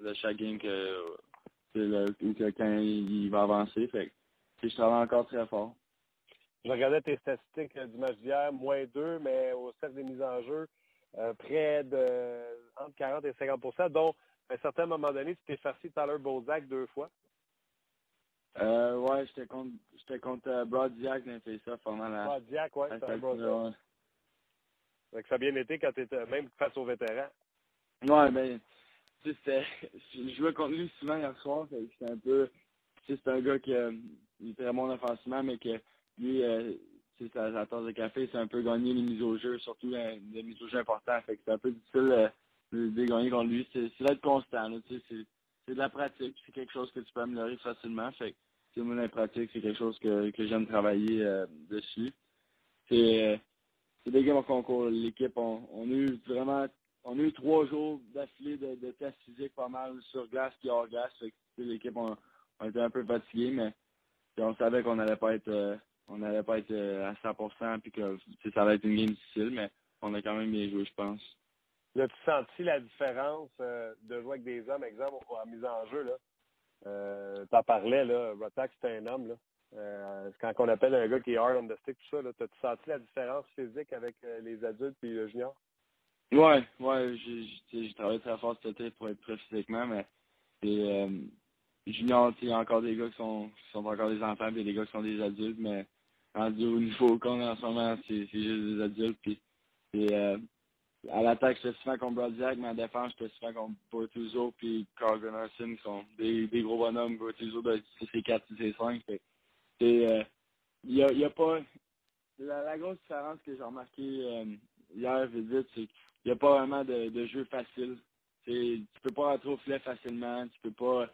de chaque game que, le, que quand il, va avancer. Fait je travaille encore très fort. Je regardais tes statistiques du match d'hier, moins 2, mais au cercle des mises en jeu, euh, près de entre 40 et 50% dont à un certain moment donné, tu t'es farci Tyler Bozak deux fois. Euh, ouais, j'étais contre, j'étais contre euh, dans fait ça pendant la. Brodziak, ouais, c'est. Ouais. ça a bien été quand tu étais même face aux vétérans. Ouais, mais tu sais, je jouais contre lui souvent hier soir, c'était un peu, tu sais, c'est un gars qui euh, il était bon offensivement, mais que lui, euh, sais, sa, tasse de café, c'est un peu gagner les mises au jeu, surtout les, les mises au jeu importantes, fait que c'est un peu difficile. Euh, de gagner contre lui. C'est d'être constant. C'est de la pratique. C'est quelque chose que tu peux améliorer facilement. Fait que moi, la pratique, c'est quelque chose que, que j'aime travailler euh, dessus. C'est des games en concours. L'équipe, on, a eu vraiment on a eu trois jours d'affilée de, de tests physiques pas mal sur glace et hors glace. L'équipe, on, on, était un peu fatigué, mais on savait qu'on n'allait pas être euh, on n'allait pas être euh, à 100% puis que ça allait être une game difficile, mais on a quand même bien joué, je pense. As-tu senti la différence euh, de jouer avec des hommes, exemple, en mise en jeu, là? Euh, T'en parlais, là, Rotak, c'est un homme, là. Euh, quand on appelle un gars qui est hard on the stick, tout ça, t'as-tu senti la différence physique avec les adultes et le junior? Ouais, ouais, j'ai travaillé très fort cet été pour être prêt physiquement, mais junior, il y a encore des gars qui sont, qui sont encore des enfants, puis des gars qui sont des adultes, mais rendu au niveau qu'on en ce moment, c'est juste des adultes, puis euh, à l'attaque, j'étais souvent contre Brodziak, mais en défense, j'étais souvent contre Bortuzzo puis Carl Gunnarsson, qui sont des, gros bonhommes. Bortuzzo de 6 4, 6 5. Fait, euh, il y a, y a pas... La, grosse différence que j'ai remarqué euh, hier, vite, c'est qu'il n'y a pas vraiment de, jeu facile. Tu peux pas rentrer au filet facilement, tu peux pas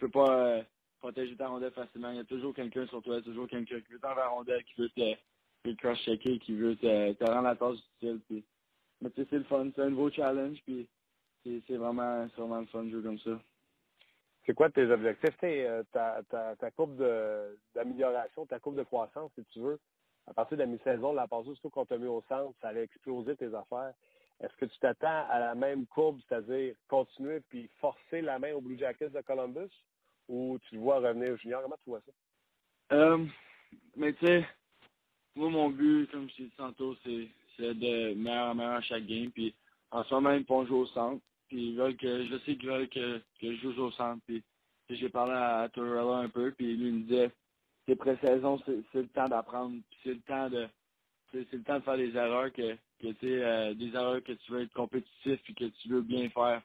peux pas euh, protéger ta rondelle facilement. Il y a toujours quelqu'un sur toi, toujours quelqu'un qui veut t'enlever la rondelle, qui veut te, te cross-checker, qui veut te, te rendre la tâche difficile. Puis, mais tu sais, c'est le fun, c'est un nouveau challenge, puis c'est vraiment, vraiment le fun de jouer comme ça. C'est quoi tes objectifs? Euh, ta, ta, ta courbe d'amélioration, ta courbe de croissance, si tu veux, à partir de la mi-saison, la passée, surtout quand tu as mis au centre, ça allait exploser tes affaires. Est-ce que tu t'attends à la même courbe, c'est-à-dire continuer puis forcer la main au Blue Jackets de Columbus, ou tu vois revenir junior? Comment tu vois ça? Euh, mais tu sais, moi, mon but, comme je t'ai dit tantôt, c'est de meilleur en meilleur à chaque game. Puis en ce moment, ils vont jouer au centre. Puis ils veulent que, je sais qu'ils veulent que, je joue au centre. Puis, j'ai parlé à, Torella un peu, puis lui me disait, c'est pré-saison, c'est le temps d'apprendre. c'est le temps de c'est le temps de faire des erreurs que, que tu euh, des erreurs que tu veux être compétitif et que tu veux bien faire.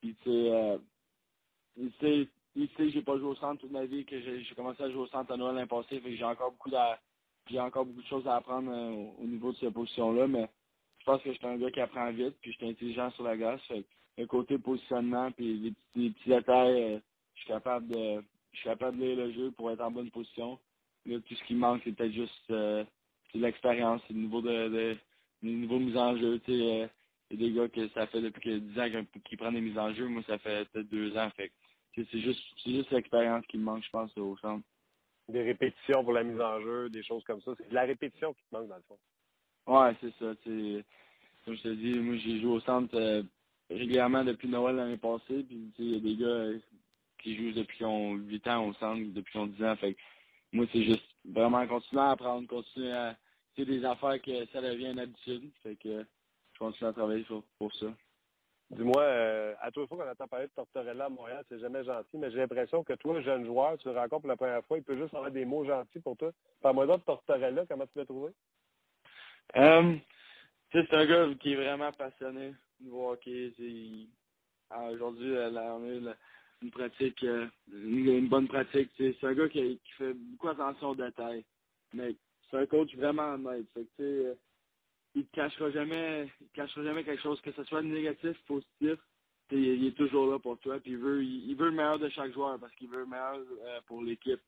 Puis tu sais, euh, il sait que j'ai pas joué au centre toute ma vie, que j'ai commencé à jouer au centre à Noël l'an passé, fait que j'ai encore beaucoup de j'ai encore beaucoup de choses à apprendre euh, au niveau de cette position-là, mais je pense que je suis un gars qui apprend vite, puis je suis intelligent sur la glace. Fait le côté positionnement, puis les petits, détails, euh, je suis capable de je suis capable de lire le jeu pour être en bonne position. Là, tout ce qui manque, c'est peut-être juste euh, l'expérience, c'est le niveau de, de le niveau mise en jeu. Tu sais, euh, il y a des gars que ça fait depuis que 10 ans qu'ils prennent des mises en jeu. Moi, ça fait peut-être deux ans. Fait c'est juste, c'est juste l'expérience qui me manque, je pense, au centre. Des répétitions pour la mise en jeu, des choses comme ça. C'est de la répétition qui te manque, dans le fond. Ouais, c'est ça. sais Comme je te dis, moi, j'ai joué au centre euh, régulièrement depuis Noël l'année passée. Puis, il y a des gars euh, qui jouent depuis qu'ils ont 8 ans au centre, depuis qu'ils ont 10 ans. Fait moi, c'est juste vraiment continuer à apprendre, continuer à c'est des affaires que ça devient une habitude. Fait que je continue à travailler pour ça. Dis-moi, euh, à tous fois qu'on entend parler de Tortorella à Montréal, c'est jamais gentil, mais j'ai l'impression que toi, jeune joueur, tu le rencontres pour la première fois, il peut juste avoir des mots gentils pour toi. Parle-moi de Tortorella, comment tu l'as trouvé? Euh, c'est un gars qui est vraiment passionné du hockey. Aujourd'hui, on a eu une pratique, euh, une, bonne pratique. C'est un gars qui, fait beaucoup attention aux détails. Mais c'est un coach vraiment honnête. Euh, il te cachera jamais, il cachera jamais quelque chose, que ce soit négatif, positif. Il, est toujours là pour toi. Puis il veut, il, veut le meilleur de chaque joueur parce qu'il veut le meilleur euh, pour l'équipe.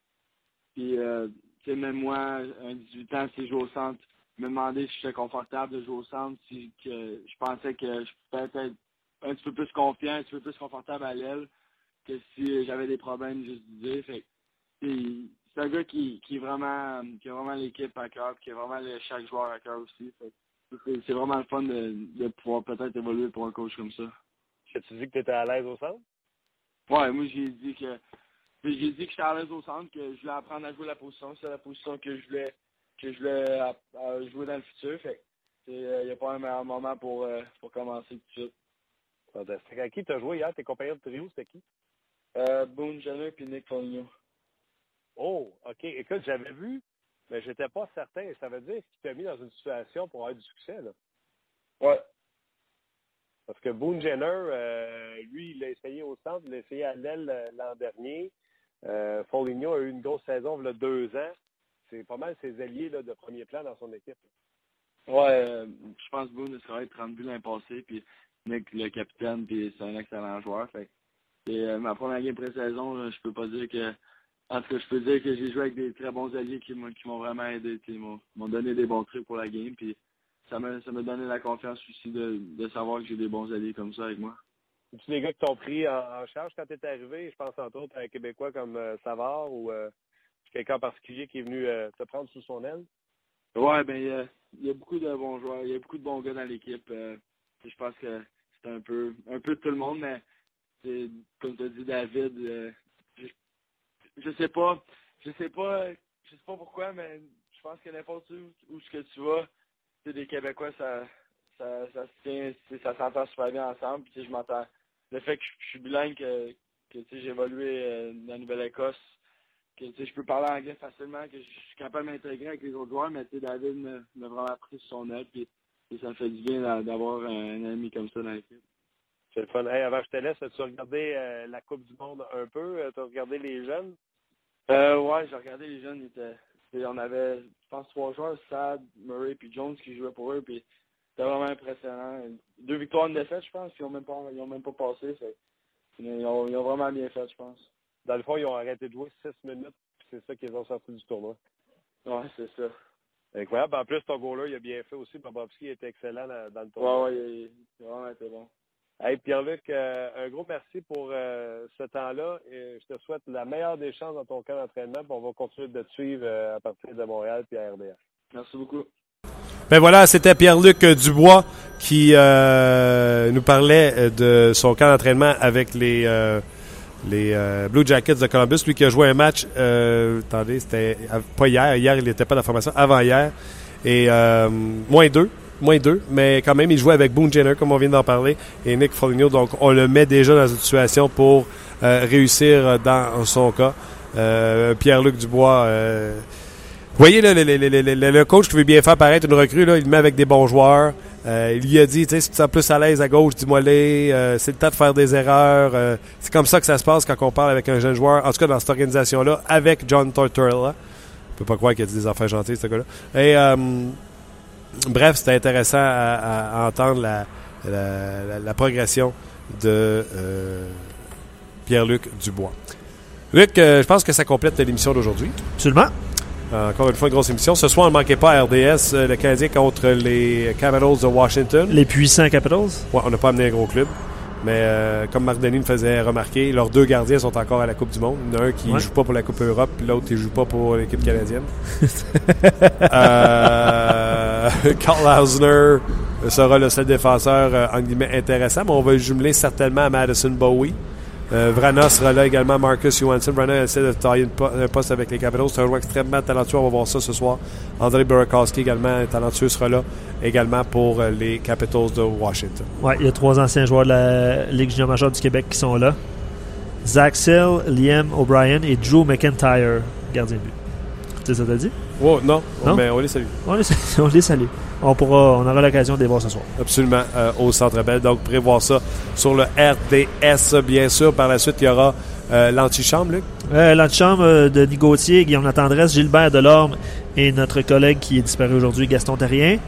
Puis, euh, même moi, un 18 ans, si je joue au centre, me demander si j'étais confortable de jouer au centre, si que je pensais que je pouvais être un petit peu plus confiant, un petit peu plus confortable à l'aile que si j'avais des problèmes juste dire. Fait c'est un gars qui, qui est vraiment qui a vraiment l'équipe à cœur, qui a vraiment chaque joueur à cœur aussi. C'est vraiment le fun de, de pouvoir peut-être évoluer pour un coach comme ça. As-tu dit que tu étais à l'aise au centre? Ouais, moi j'ai dit que j'ai dit que j'étais à l'aise au centre, que je voulais apprendre à jouer la position. C'est la position que je voulais que je voulais jouer dans le futur. Fait il n'y euh, a pas un meilleur moment pour, euh, pour commencer tout de suite. Fantastique. À qui tu as joué hier? Tes compagnons de trio, c'était qui? Euh, Boone Jenner et Nick Foligno. Oh, OK. Écoute, j'avais vu, mais j'étais pas certain. Ça veut dire qu'il t'a mis dans une situation pour avoir du succès, là. Ouais. Parce que Boone Jenner, euh, lui, il l'a essayé au centre, il l'a essayé à l'aile euh, l'an dernier. Euh, Foligno a eu une grosse saison il y a deux ans. C'est pas mal ses alliés là, de premier plan dans son équipe. Ouais, euh, je pense que Boone a 30 buts l'an passé, puis Nick, le capitaine, puis c'est un excellent joueur. Fait. Et, ma première game pré-saison, je peux pas dire que en tout cas, je peux dire que j'ai joué avec des très bons alliés qui m'ont vraiment aidé, qui m'ont donné des bons trucs pour la game. Puis ça m'a donné la confiance aussi de, de savoir que j'ai des bons alliés comme ça avec moi. C'est-tu les gars qui t'ont pris en, charge quand tu es arrivé? Je pense entre autres à un Québécois comme euh, Savard ou euh, quelqu'un en particulier qui est venu euh, te prendre sous son aile? Ouais, ben il y, a beaucoup de bons joueurs, il y a beaucoup de bons gars dans l'équipe. je pense que c'est un peu un peu de tout le monde, mais comme tu as dit David, je sais pas, je sais pas, je sais pas pourquoi, mais je pense que n'importe où, où ce que tu vas, tu des Québécois, ça, ça, ça se tient, ça s'entend super bien ensemble. Puis, je m'entends. Le fait que je, suis bilingue, que, que j'ai évolué euh, dans la Nouvelle-Écosse, que je peux parler anglais facilement, que je suis capable de m'intégrer avec les autres joueurs, mais David m'a vraiment pris sur son aide. Puis ça me fait du bien d'a- d'avoir un ami comme ça dans l'équipe. C'est le fun. Hey, avant que je te laisse, as-tu regardé euh, la Coupe du Monde un peu? Tu as regardé les jeunes? Euh, ouais, j'ai regardé les jeunes, ils étaient, et on avait, je pense, trois joueurs, Sad, Murray puis Jones qui jouaient pour eux, puis c'était vraiment impressionnant. Deux victoires, une défaite, je pense, ils ont même pas, ils ont même pas passé. fait- ils, ont, ils ont vraiment bien fait, je pense. Dans le fond, ils ont arrêté de jouer six minutes, puis c'est ça qu'ils ont sorti du tournoi. Ouais, c'est ça. Incroyable. En plus, ton goaler, il a bien fait aussi. Bobovski était excellent dans, dans le tournoi. Ouais, ouais, il, il a vraiment été bon. Hey, Pierre-Luc, euh, un gros merci pour euh, ce temps-là. Et je te souhaite la meilleure des chances dans ton camp d'entraînement. puis On va continuer de te suivre euh, à partir de Montréal puis à RDS. Merci beaucoup. Ben voilà, c'était Pierre-Luc Dubois qui euh, nous parlait de son camp d'entraînement avec les, euh, les euh, Blue Jackets de Columbus. Lui qui a joué un match, euh, attendez, c'était pas hier, hier il n'était pas dans la formation, avant hier, et euh, moins deux. Moins deux, mais quand même, il jouait avec Boone Jenner, comme on vient d'en parler, et Nick Foligno. Donc, on le met déjà dans une situation pour euh, réussir dans son cas. Euh, Pierre-Luc Dubois, euh, voyez, le, le- le- le- coach qui veut bien faire paraître une recrue, là, il le met avec des bons joueurs. Euh, il lui a dit, tu sais, si tu sens plus à l'aise à gauche, dis-moi les. Euh, c'est le temps de faire des erreurs. Euh, c'est comme ça que ça se passe quand on parle avec un jeune joueur, en tout cas dans cette organisation-là, avec John Tortorella. Je peux pas croire qu'il a dit des affaires gentilles, ce gars-là. Et euh, bref, c'était intéressant à, à entendre la, la, la- la progression de euh, Pierre-Luc Dubois. Luc, euh, je pense que ça complète l'émission d'aujourd'hui. Absolument. Euh, encore une fois, une grosse émission. Ce soir, ne manquez pas à RDS, le Canadien contre les Capitals de Washington. Les puissants Capitals. Ouais, on n'a pas amené un gros club. Mais euh, comme Marc Denis me faisait remarquer, leurs deux gardiens sont encore à la Coupe du Monde. Il y en a un qui ne Ouais. joue pas pour la Coupe Europe, puis l'autre qui ne joue pas pour l'équipe canadienne. euh, Carl Hausner sera le seul défenseur euh, en guillemets intéressant, mais on va le jumeler certainement à Madison Bowie. Euh, Vrana sera là également, Marcus Johansson. Vrana essaie de tailler un poste avec les Capitals. C'est un joueur extrêmement talentueux. On va voir ça ce soir. André Burakovsky également, talentueux, sera là également pour euh, les Capitals de Washington. Ouais, il y a trois anciens joueurs de la Ligue junior majeure du Québec qui sont là. Zach Sill, Liam O'Brien et Drew McIntyre, gardien de but. C'est ça que t'as dit? Oh, non, Non? mais on les salue. On les, on les salue. On, pourra, on aura l'occasion de les voir ce soir. Absolument, euh, au Centre Bell. Donc, prévoir ça sur le RDS, bien sûr. Par la suite, il y aura euh, l'antichambre, Luc. Euh, L'antichambre de Denis Gauthier, Guillaume Latendresse, Gilbert Delorme et notre collègue qui est disparu aujourd'hui, Gaston Terrien.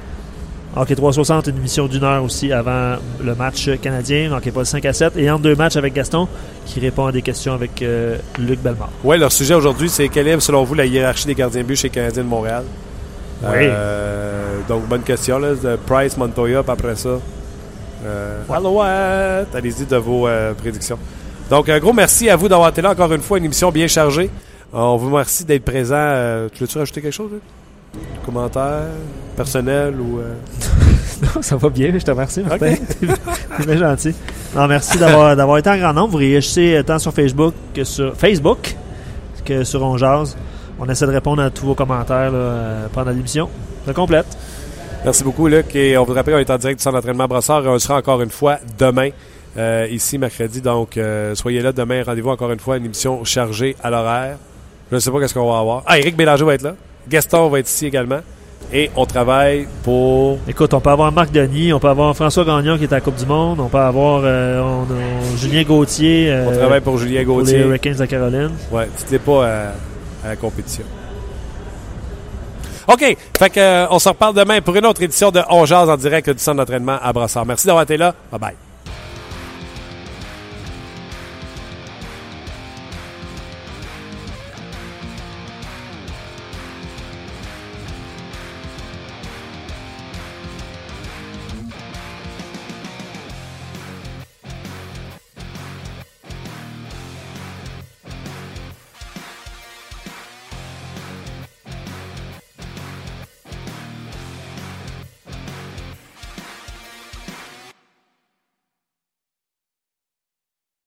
Hockey 360, une émission d'une heure aussi avant le match canadien. Hockey pas 5 à 7. Et entre deux matchs avec Gaston qui répond à des questions avec euh, Luc Bellemare. Oui, leur sujet aujourd'hui, c'est quelle est, selon vous, la hiérarchie des gardiens de but chez les Canadiens de Montréal? Oui. Euh, donc, bonne question. Là, de Price, Montoya, puis après ça. Euh! Allez-y de vos euh, prédictions. Donc, un gros merci à vous d'avoir été là. Encore une fois, une émission bien chargée. Euh, On vous remercie d'être présent. Euh, tu veux-tu rajouter quelque chose? Luc? Commentaire personnel ou. euh, Non, ça va bien, je te remercie, Martin. C'est bien gentil. Non, merci d'avoir d'avoir été en grand nombre. Vous réagissez tant sur Facebook que sur Facebook que sur On. On essaie de répondre à tous vos commentaires là, euh, pendant l'émission. Ça complète. Merci beaucoup, Luc. Et on vous rappelle qu'on est en direct du centre d'entraînement Brassard et on sera encore une fois demain, euh, ici, mercredi. Donc, euh, soyez là demain. Rendez-vous encore une fois, une émission chargée à l'horaire. Je ne sais pas qu'est-ce qu'on va avoir. Ah, Éric Bélanger va être là. Gaston va être ici également. Et on travaille pour... Écoute, on peut avoir Marc Denis, on peut avoir François Gagnon qui est à la Coupe du Monde, on peut avoir euh, on Julien Gauthier On travaille pour Julien pour les Gauthier. Hurricanes de Caroline. Ouais, dites-les pas à, à la compétition. OK. Fait que, euh, on se reparle demain pour une autre édition de On Jase en direct du centre d'entraînement à Brassard. Merci d'avoir été là. Bye bye.